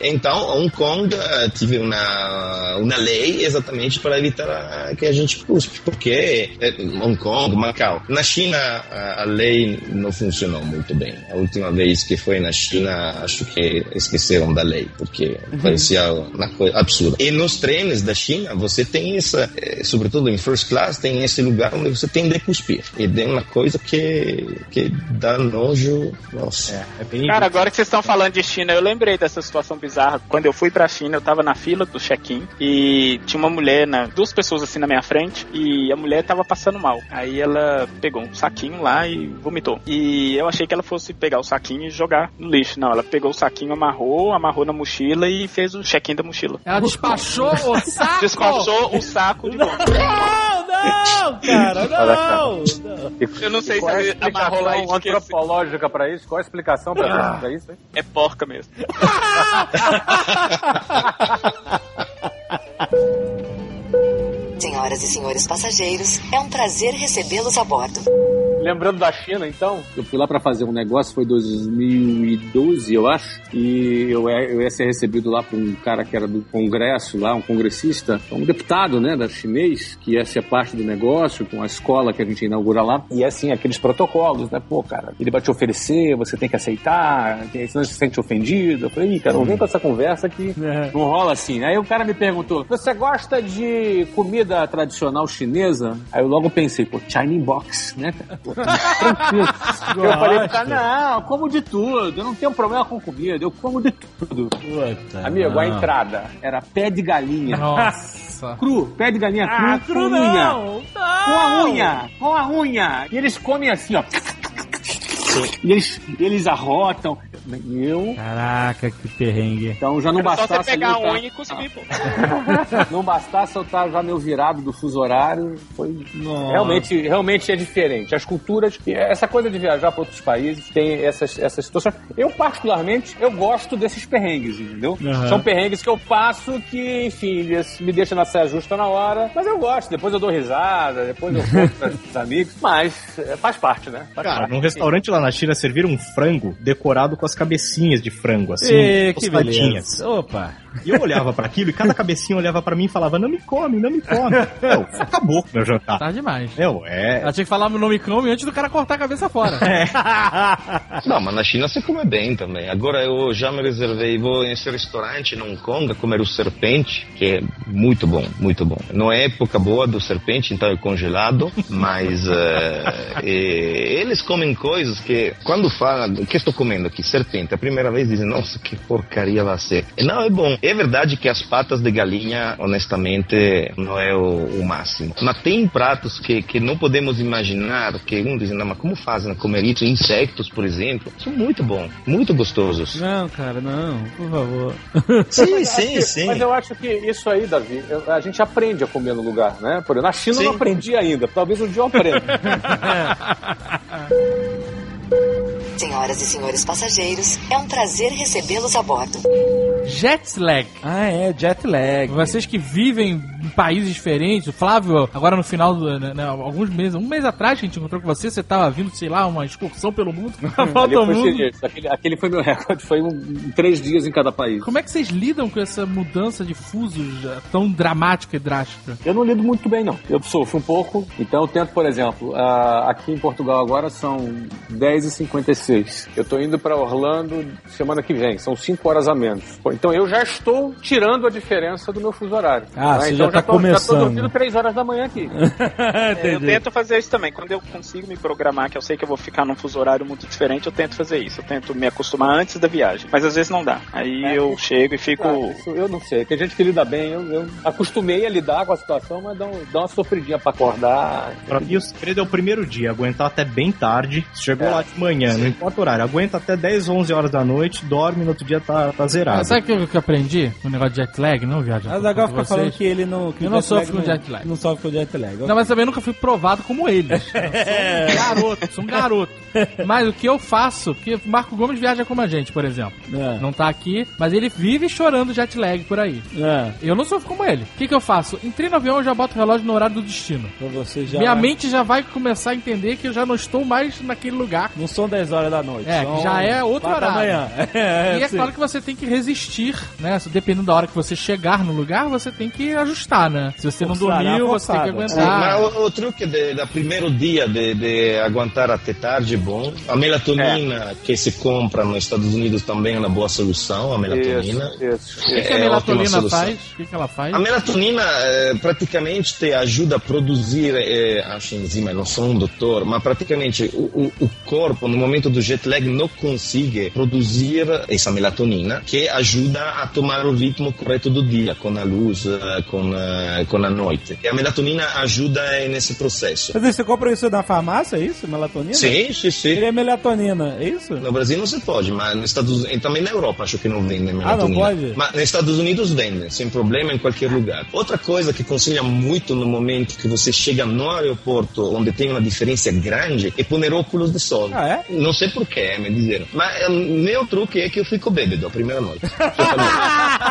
eh, então Hong Kong eh, tive uma, uma lei exatamente para evitar a- que a gente cuspe, porque eh, Hong Kong, Macau. Na China, a, a lei não funcionou muito bem. A última vez que foi na China, acho que esqueceram da lei, porque parecia uma coisa absurda. E nos trens da China, você tem essa, eh, sobretudo em first class, tem esse lugar onde você tem de cuspir. E é uma coisa que, que dá nojo. Nossa. É bem. Cara, agora que vocês estão falando de China, eu lembrei dessa situação bizarra. Quando eu fui pra China, eu tava na fila do check-in e tinha uma mulher, na, duas pessoas assim na minha frente, e a mulher tava passando mal. Aí ela pegou um saquinho lá e vomitou. E eu achei que ela fosse pegar o saquinho e jogar no lixo. Não, ela pegou o saquinho, amarrou, amarrou na mochila e fez o check-in da mochila. Ela despachou o saco. Despachou o saco de volta. Não, não, cara, não. não. Eu não sei se Qual é a ele amarrou lá esqueceu. antropológica pra isso? Qual a explicação pra, pra isso? hein? É porca mesmo. Senhoras e senhores passageiros, é um prazer recebê-los a bordo. Lembrando da China, então, eu fui lá pra fazer um negócio, foi 2012, eu acho, e eu, ia- eu ia ser recebido lá por um cara que era do Congresso lá, um congressista, um deputado, né, da chinês, que ia ser parte do negócio, com a escola que a gente inaugura lá, e assim, aqueles protocolos, né, pô, cara, ele vai te oferecer, você tem que aceitar, senão você se sente ofendido. Eu falei, ih, cara, não vem com essa conversa que É. não rola assim. Aí o cara me perguntou: Você gosta de comida tradicional chinesa? Aí eu logo pensei, pô, Chinese box, né? cara? Pô, tranquilo. eu falei pro cara: Não, como de tudo. Eu não tenho problema com comida, eu como de tudo. Puta, Amigo, a não. entrada era pé de galinha. Nossa. Cru, pé de galinha cru, Ah, com cru unha. não, não. Com a unha, com a unha. E eles comem assim, ó. E eles, eles arrotam. Eu, Caraca, que perrengue. então já não Era só bastasse. você pegar tá- unha e cuspir, pô. Não bastasse eu estar já meio virado do fuso horário, foi Nossa. realmente, realmente é diferente. As culturas, essa coisa de viajar para outros países tem essas, essas situações. Eu particularmente, eu gosto desses perrengues, entendeu? Aham. São perrengues que eu passo que, enfim, eles me deixam na saia justa na hora, mas eu gosto. Depois eu dou risada, depois eu conto para os amigos, mas é, faz parte, né? Faz Cara, parte. num restaurante lá na China serviram um frango decorado com as cabecinhas de frango, assim, é, e, tostadinhas. Opa! E eu olhava para aquilo e cada cabecinha olhava para mim e falava: Não me come, não me come. Meu, acabou o meu jantar. Tá demais. Meu, é. Ela tinha que falar não me come antes do cara cortar a cabeça fora. É. não, mas na China você come bem também. Agora eu já me reservei, vou em um restaurante em Hong Kong comer o serpente, que é muito bom, muito bom. Não é época boa do serpente, então é congelado, mas uh, eles comem coisas que, quando falam, o que estou comendo aqui? Serpente a primeira vez dizem, nossa, que porcaria vai ser. Não, é bom. É verdade que as patas de galinha, honestamente, não é o, o máximo. Mas tem pratos que, que não podemos imaginar, que um diz, não, mas como fazem comer isso? Insectos, por exemplo, são muito bons, muito gostosos. Não, cara, não, por favor. Sim, sim, sim. Mas eu acho que isso aí, Davi, a gente aprende a comer no lugar, né? Por exemplo, na China sim. eu não aprendi ainda, talvez um dia eu aprenda. É. Senhoras e senhores passageiros, é um prazer recebê-los a bordo. Jet lag. Ah, é, jet lag. Vocês que vivem em países diferentes, o Flávio, agora no final, do, né, né, alguns meses, um mês atrás que a gente encontrou com você, você tava vindo, sei lá, uma excursão pelo mundo, volta ao foi mundo. Aquele, aquele foi meu recorde, foi um, um três dias em cada país. Como é que vocês lidam com essa mudança de fusos eh, tão dramática e drástica? Eu não lido muito bem, não. Eu sofro um pouco, então eu tento, por exemplo, ah, aqui em Portugal agora são 10h56. Eu tô indo para Orlando semana que vem, são 5 horas a menos. Pô, Então eu já estou tirando a diferença do meu fuso horário. Ah, você então já tá tô, Já começando. tô dormindo 3 horas da manhã aqui. É, eu tento fazer isso também. Quando eu consigo me programar, que eu sei que eu vou ficar num fuso horário muito diferente, eu tento fazer isso. Eu tento me acostumar antes da viagem. Mas às vezes não dá. Aí É, eu chego e fico. Ah, isso eu não sei. Tem gente que lida bem. Eu, eu acostumei a lidar com a situação, mas dá, um- dá uma sofridinha pra acordar. Pra mim, o segredo é o primeiro dia, aguentar até bem tarde. Chegou É. lá de manhã, não importa o horário, aguenta até 10, 11 horas da noite, dorme, no outro dia tá, tá Ah, zerado. sabe o que eu, que eu aprendi? O negócio de jet lag, não viaja. A Zagal fica falando que ele não. Que Eu não sofro lag com jet lag. Não sofre com jet lag. Não, mas também nunca fui provado como eles. Eu sou um garoto, sou um garoto. Mas o que eu faço, porque o Marco Gomes viaja como a gente, por exemplo. É. Não tá aqui, mas ele vive chorando jet lag por aí. É, Eu não sofro como ele. O que, que eu faço? Entrei no avião, eu já boto o relógio no horário do destino. pra você já. Minha mente já vai começar a entender que eu já não estou mais naquele lugar. Não são 10 horas da noite. É, são que já é outro horário. manhã. É, e é sim. claro que você tem que resistir, né? Dependendo da hora que você chegar no lugar, você tem que ajustar, né? Se você não Forçar, dormiu, né? você tem que. Sim, aguentar. mas o, o truque do primeiro dia de, de aguentar até tarde é bom. A melatonina que se compra nos Estados Unidos também é uma boa solução, a melatonina. Isso, isso. O que, que a é melatonina faz? O que, que ela faz? A melatonina praticamente te ajuda a produzir, acho enzima, não sou um doutor, mas praticamente o, o, o corpo no momento do jet lag não consegue produzir essa melatonina que ajuda a tomar o ritmo correto do dia, com a luz, eh, com, eh, com a noite. E a melatonina ajuda nesse processo. Mas você compra isso na farmácia, é isso? Melatonina? Sim, sim, sim. Ele é melatonina, é isso? No Brasil não se pode, mas nos Estados e também na Europa acho que não vendem Ah, não melatonina. pode? Mas nos Estados Unidos vendem, sem problema, em qualquer lugar. Outra coisa que conselha muito no momento que você chega no aeroporto, onde tem uma diferença grande, é pôr óculos de sol. Ah, é? Não sei porquê, me dizeram. Mas eh, meu truque é que eu fico bêbado a primeira noite. Totalmente.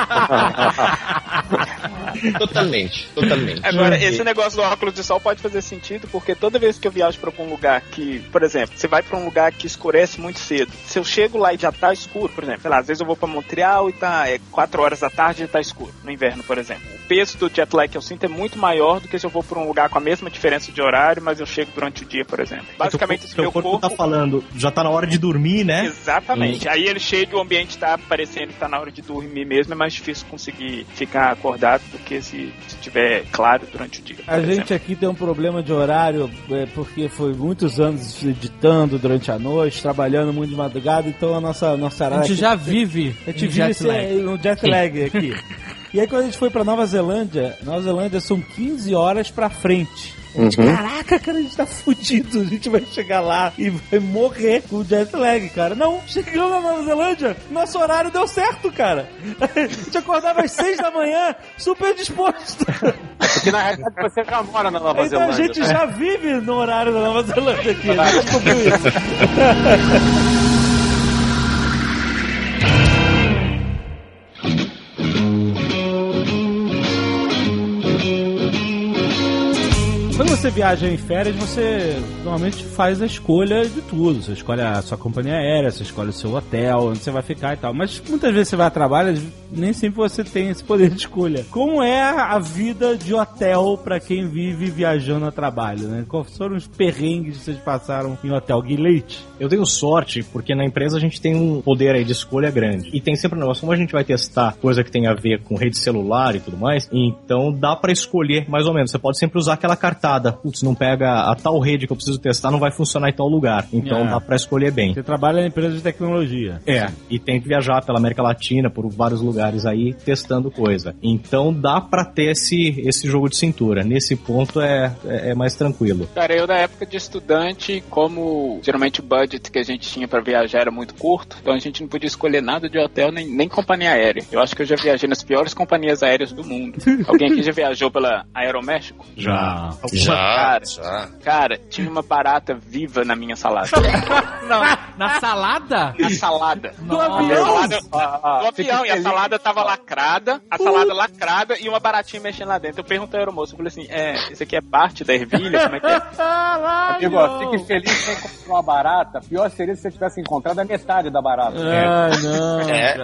totalmente, totalmente. Agora, esse negócio do óculos de sol pode fazer sentido, porque toda vez que eu viajo pra algum lugar que, por exemplo, você vai pra um lugar que escurece muito cedo, se eu chego lá e já tá escuro, por exemplo, sei lá, às vezes eu vou pra Montreal e tá é 4 horas da tarde e tá escuro, no inverno, por exemplo. O peso do jet lag que eu sinto é muito maior do que se eu vou pra um lugar com a mesma diferença de horário, mas eu chego durante o dia, por exemplo. Basicamente, esse Teu meu corpo corpo... tá falando, já tá na hora de dormir, né? Exatamente. Aí ele chega e o ambiente tá parecendo que tá na hora de dormir mesmo, é mais difícil conseguir ficar acordado do que se, se tiver claro durante o dia. A gente exemplo. aqui tem um problema de horário, é, porque foi muitos anos editando durante a noite, trabalhando muito de madrugada, então a nossa, nossa A gente aqui- já vive A gente vive jet esse- lag. no jet lag aqui. E aí quando a gente foi pra Nova Zelândia, Nova Zelândia são 15 horas pra frente. A gente, Caraca, cara, a gente tá fudido. A gente vai chegar lá e vai morrer com o jet lag, cara. Não, chegamos na Nova Zelândia, nosso horário deu certo, cara. A gente acordava às 6 da manhã, super disposto. Porque na realidade você já mora na Nova Então a Zelândia. gente já vive no horário da Nova Zelândia aqui. A gente descobriu isso. você viaja em férias, você normalmente faz a escolha de tudo. Você escolhe a sua companhia aérea, você escolhe o seu hotel, onde você vai ficar e tal. Mas muitas vezes você vai a trabalho, nem sempre você tem esse poder de escolha. Como é a vida de hotel pra quem vive viajando a trabalho, né? Quais foram os perrengues que vocês passaram em hotel? Guilherme? Eu tenho sorte, porque na empresa a gente tem um poder aí de escolha grande. E tem sempre um negócio, como a gente vai testar coisa que tem a ver com rede celular e tudo mais, então dá pra escolher mais ou menos. Você pode sempre usar aquela cartada putz, não pega a tal rede que eu preciso testar, não vai funcionar em tal lugar. Então É. dá pra escolher bem. Você trabalha na empresa de tecnologia. É, e tem que viajar pela América Latina, por vários lugares aí, testando coisa. Então dá pra ter esse, esse jogo de cintura. Nesse ponto é, é, é mais tranquilo. Cara, eu da época de estudante, como geralmente o budget que a gente tinha pra viajar era muito curto, então a gente não podia escolher nada de hotel nem, nem companhia aérea. Eu acho que eu já viajei nas piores companhias aéreas do mundo. Alguém aqui já viajou pela Aeroméxico? Já. Já, Cara, já. cara, tinha uma barata viva na minha salada. Na salada? Na salada. Do A avião? salada- Ah, do avião, e a salada tava lacrada, a salada lacrada e uma baratinha mexendo lá dentro. Eu perguntei ao aeromoço, eu falei assim, é, isso aqui é parte da ervilha? Como é que é? Amigo, ó, fique feliz que você encontrou uma barata. Pior seria se você tivesse encontrado a metade da barata. Ah, não. É.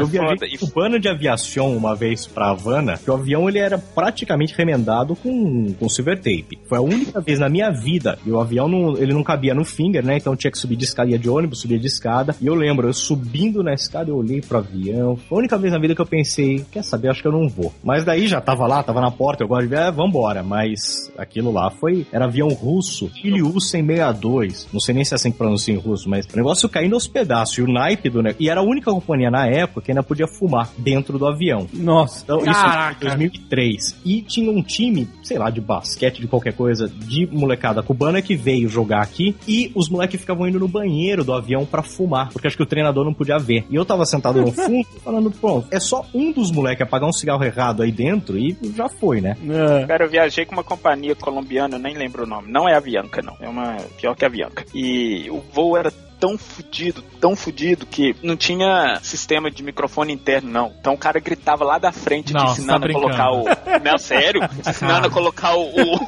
Eu viajei e- com cubano de aviação uma vez pra Havana, que o avião ele era praticamente remendado com, com silver tape. Foi a única vez na minha vida, e o avião não, ele não cabia no finger, né? Então tinha que subir de escada, ia de ônibus, subia de escada. E eu lembro, eu subindo na escada, eu olhei pro avião. Foi a única vez na vida que eu pensei, quer saber, acho que eu não vou. Mas daí já tava lá, tava na porta, eu gosto de ver, é, vambora. Mas aquilo lá foi, era avião russo, Iliu 162. Não sei nem se é assim que pronuncia em russo, mas o negócio caindo aos pedaços. E o naipe do negócio. E era a única companhia na época que ainda podia fumar dentro do avião. Nossa. Então, isso Caraca. em 2003. E tinha um time, sei lá, de basquete, de qualquer coisa, de molecada cubana que veio jogar aqui. E os moleques ficavam indo no banheiro do avião pra fumar, porque acho que o treinador não podia ver. E eu tava sentado no fundo, falando, pronto, é só um dos moleques apagar um cigarro errado aí dentro e já foi, né? É. Cara, eu viajei com uma companhia colombiana, eu nem lembro o nome. Não é a Avianca, não. É uma pior que a Avianca. E o voo era tão fudido, tão fudido, que não tinha sistema de microfone interno, não. Então o cara gritava lá da frente, Não, te ensinando você a tá colocar o. Não, sério? Te ensinando a colocar o, o,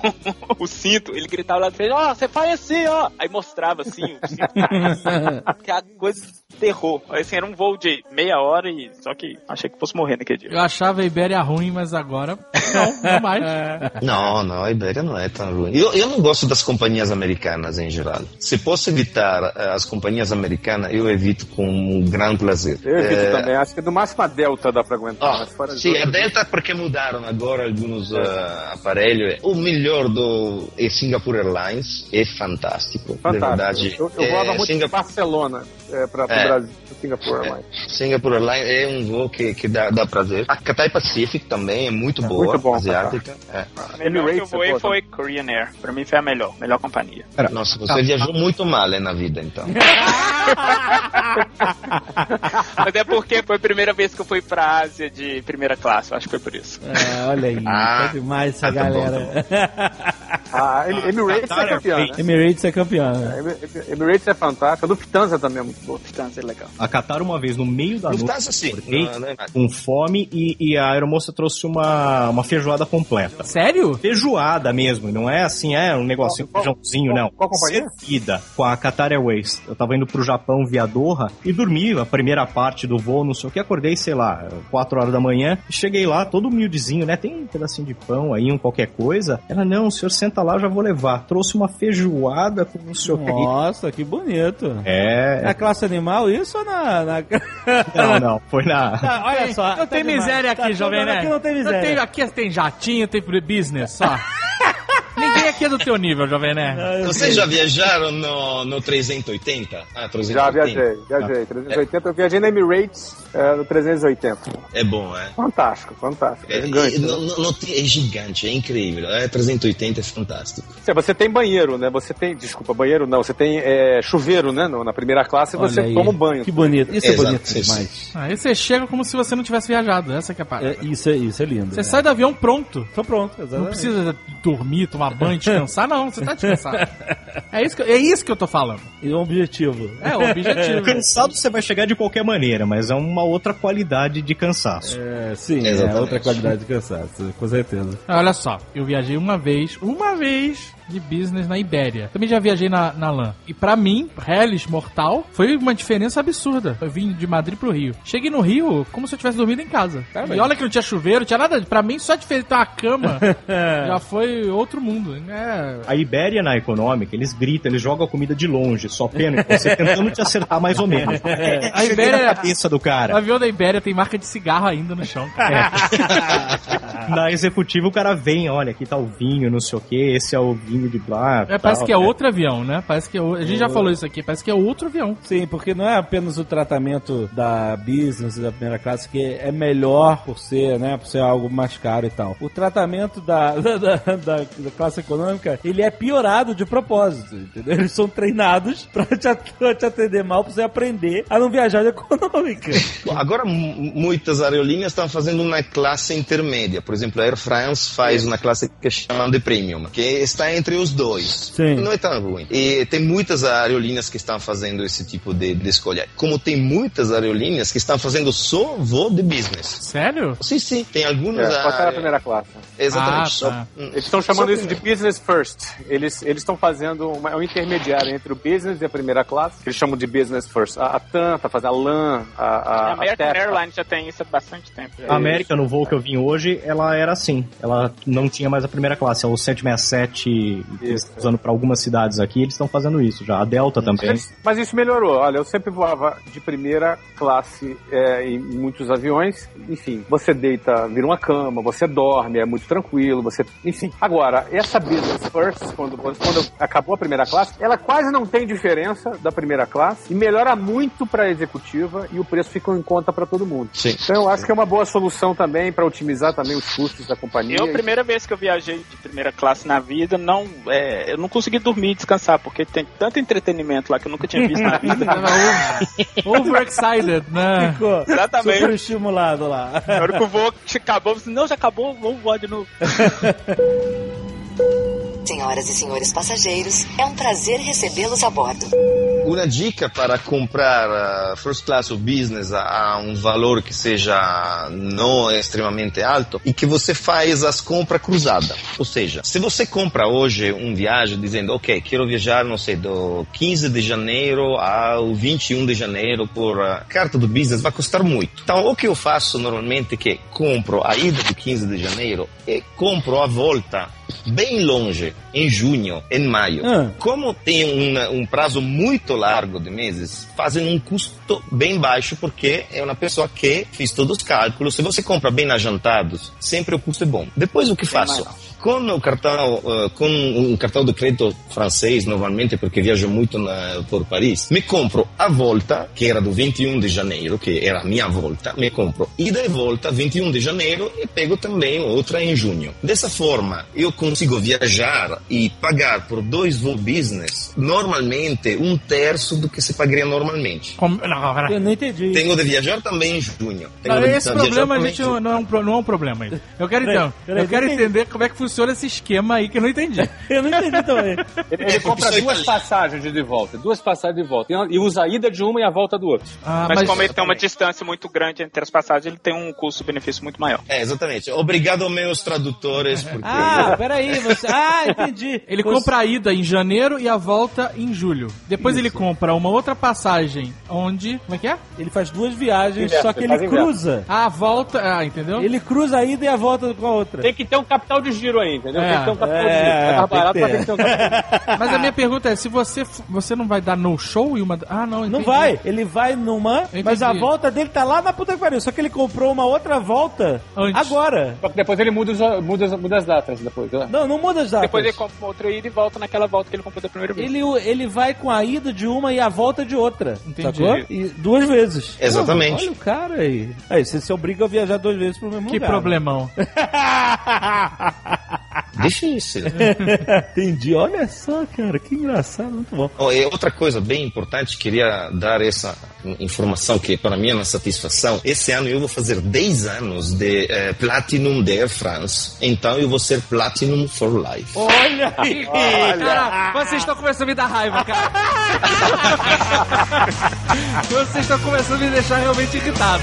o cinto. Ele gritava lá da frente, ó, você faz assim, ó. Aí mostrava assim o cinto. que é a coisa terror. Assim, era um voo de meia hora e. Só que achei que fosse morrer naquele dia. Eu achava a Ibéria ruim, mas agora não, não mais. Não, não, a Iberia não é tão ruim. Eu, eu não gosto das companhias americanas em geral. Se posso evitar eh, as companhias americanas, eu evito com um grande prazer. Eu evito Eh, também. Acho que no máximo a Delta dá pra aguentar. Ah, mas sim, a Delta porque mudaram agora alguns ah, aparelhos. O melhor do é Singapore Airlines é fantástico. De Fantástico. verdade. Eu, eu É, muito Singa- de Barcelona é, para o É. Brasil, Singapore Airlines. Singapore Airlines é um voo que, que dá, dá prazer. A Cathay Pacific também é muito boa, muito bom, asiática. É. A melhor que eu voei foi Korean Air. Pra mim foi a melhor, melhor companhia. Nossa, você viajou muito mal hein, na vida, então. Mas é porque foi a primeira vez que eu fui pra Ásia de primeira classe, eu acho que foi por isso. É, olha aí, Ah. tá demais essa Ah, tá galera. A Em- Emirates é campeã, né? Emirates é campeão. né? Em- Emirates é fantástica. A Lufthansa também é muito boa. Lufthansa é legal. A Qatar uma vez no meio da noite. Lufthansa sim. acordei Não, não é nada. com fome e, e a aeromoça trouxe uma, uma feijoada completa. Sério? Feijoada mesmo, não é assim, é um negocinho, Qual- qual- feijãozinho, qual- não. qual companhia? Servida com a Qatar Airways. Eu tava indo pro Japão via Doha e dormi a primeira parte do voo, não sei o que. Acordei, sei lá, 4 horas da manhã. E cheguei lá, todo humildezinho, né? Tem um pedacinho de pão aí, um qualquer coisa. Ela, não, o senhor senta lá, eu já vou levar. Trouxe uma feijoada com não sei o que. Nossa, que bonito. É. Na classe animal, isso ou na. na... Não, não. Foi na. Ah, olha só. Não tá tem demais. miséria Tá aqui, tudo jovem, né? Aqui não tem miséria. Tem, aqui tem jatinho, tem business, só. Ninguém aqui é do teu nível, jovem, né? Vocês já viajaram no, no 380? Ah, 380. Já viajei, viajei. 380, eu viajei na Emirates é, no 380. É bom, é. Fantástico, fantástico. É, É gigante. é, né? não- não- não é gigante, é incrível. É 380 é fantástico. Você- Você tem banheiro, né? Você tem, desculpa, banheiro não, você tem é, chuveiro, né? No- Na primeira classe você Olha aí. toma um banho. Que bonito. Isso é Exato, bonito demais. Aí você chega como se você não tivesse viajado, essa que é a parada. É, isso, é, isso é lindo. Você né? sai do avião pronto. Tô pronto, Não exatamente. precisa dormir, tomar banho, descansar, não. Você tá descansado. É isso que, é isso que eu tô falando. E o objetivo. É o objetivo. Cansado você vai chegar de qualquer maneira, mas é uma outra qualidade de cansaço. É, sim, é Exatamente. outra qualidade de cansaço, com certeza. Olha só, eu viajei uma vez, uma vez, de business na Ibéria. Também já viajei na, na LAN. E pra mim, Hellis Mortal, foi uma diferença absurda. Eu vim de Madrid pro Rio. Cheguei no Rio como se eu tivesse dormido em casa. Caramba. E olha que não tinha chuveiro, não tinha nada. Pra mim, só de ter uma cama já foi outro mundo. É. A Ibéria na econômica, eles gritam, eles jogam a comida de longe, só pena você tentando te acertar mais ou menos. É, A Ibéria- na cabeça do O cara. avião da Ibéria tem marca de cigarro ainda no chão. cara. Na executiva o cara vem, olha, aqui tá o vinho, não sei o que, esse é o vinho de blá. É, parece tal, que é né? outro avião, né? Parece que é o... A gente já falou isso aqui, parece que é outro avião. Sim, porque não é apenas o tratamento da business da primeira classe que é melhor por ser, né, por ser algo mais caro e tal. O tratamento da, da, da- da- da classe econômica, ele é piorado de propósito, entendeu? Eles são treinados pra te, at- pra te atender mal, pra você aprender a não viajar de econômica. Agora, mu- muitas aerolíneas estão fazendo uma classe intermédia. Por exemplo, a Air France faz uma classe que chama de Premium, que está entre os dois. Sim. Não é tão ruim. E tem muitas aerolíneas que estão fazendo esse tipo de, de escolha. Como tem muitas aerolíneas que estão fazendo só voo de business. Sério? Sim, sim. Tem É, algumas... só ah, na primeira classe. Exatamente. Ah, só- tá. hum, Eles estão só chamando isso de business first. Eles eles estão fazendo uma, é um intermediário entre o business e a primeira classe, que eles chamam de business first. A, a TAM tá fazendo a LAN, a, a, A a American. Airlines já tem isso há bastante tempo. já. A América, no voo que eu vim hoje, ela era assim. Ela não tinha mais a primeira classe. É o 767 estão usando para algumas cidades aqui, eles estão fazendo isso já. A Delta também. Mas, mas isso melhorou. Olha, eu sempre voava de primeira classe é, em muitos aviões. Enfim, você deita, vira uma cama, você dorme, é muito tranquilo, você. Enfim. Agora, essa business first, quando, quando acabou a primeira classe, ela quase não tem diferença da primeira classe e melhora muito para a executiva e o preço fica em conta para todo mundo. Sim. Então eu acho que é uma boa solução também para otimizar também os custos da companhia. Eu, a primeira vez que eu viajei de primeira classe na vida, não, é, eu não consegui dormir e descansar, porque tem tanto entretenimento lá que eu nunca tinha visto na vida. Overexcited, né? Ficou Exatamente. super estimulado lá. Na hora que o voo acabou, eu falei, não, já acabou, vamos voar de novo. Senhoras e senhores passageiros, é um prazer recebê-los a bordo. Uma dica para comprar uh, first class ou business a, um valor que seja não extremamente alto e que você faz as compras cruzadas. Ou seja, se você compra hoje um viagem dizendo, ok, quero viajar, não sei, do 15 de janeiro ao 21 de janeiro por uh, carta do business, vai custar muito. Então, o que eu faço normalmente é que compro a ida do 15 de janeiro e compro a volta bem longe, em junho, em maio. Ah. Como tem um, um prazo muito largo de meses, fazem um custo bem baixo porque é uma pessoa que fez todos os cálculos. Se você compra bem adiantados, sempre o custo é bom. Depois o que faço? Com o cartão, uh, com um cartão de crédito francês, normalmente, porque viajo muito na, por Paris, me compro a volta, que era do 21 de janeiro, que era a minha volta, me compro ida e volta 21 de janeiro e pego também outra em junho. Dessa forma, eu consigo viajar e pagar por dois voos business, normalmente um terço do que se pagaria normalmente. Como- Não, Eu não entendi. Tenho de viajar também em junho. Tenho Não, de esse problema a gente não, não é um, não é um problema. Eu quero então, eu quero entender como é que funciona esse esquema aí que eu não entendi. Eu não entendi também. Ele, É, ele porque compra isso duas passagens de volta, duas passagens de volta. E usa a ida de uma e a volta do outro. Ah, Mas, mas, como ele tem uma distância muito grande entre as passagens, ele tem um custo-benefício muito maior. É, exatamente. Obrigado aos meus tradutores, porque... Ah, peraí, você. Ah, entendi. ele Você- compra a ida em janeiro e a volta em julho. Depois ele compra uma outra passagem onde. Como é que é? Ele faz duas viagens, Inverso, só que ele ele cruza. A volta. Ah, entendeu? Ele cruza a ida e a volta com a outra. Tem que ter um capital de giro aí, entendeu? É, tem que ter um capital de é. É mais tem barato, que mas tem que ter um capital. Mas a minha pergunta é: se você você não vai dar no show e uma. Ah, não, Não entendi. vai, ele vai numa, Entendi. mas a volta dele tá lá na puta que pariu. Só que ele comprou uma outra volta Antes. agora. Só que depois ele muda, os- muda, as- muda as datas depois. né? Não, não muda as datas. Depois ele compra uma outra ida e volta naquela volta que ele comprou da primeira vez. Ele, ele vai com a ida de uma e a volta de outra. Entendi. Sacou? E duas vezes. Exatamente. Olha o cara aí. Aí você se obriga a viajar duas vezes pro mesmo Que lugar. problemão. Difícil. Entendi. Olha só, cara, que engraçado, muito bom. Oh, e outra coisa bem importante, queria dar essa informação que para mim é uma satisfação. Esse ano eu vou fazer 10 anos de eh, Platinum da Air France, então eu vou ser Platinum for Life. Olha aí! Cara, vocês estão começando a me dar raiva, cara. vocês estão começando a me deixar realmente irritado.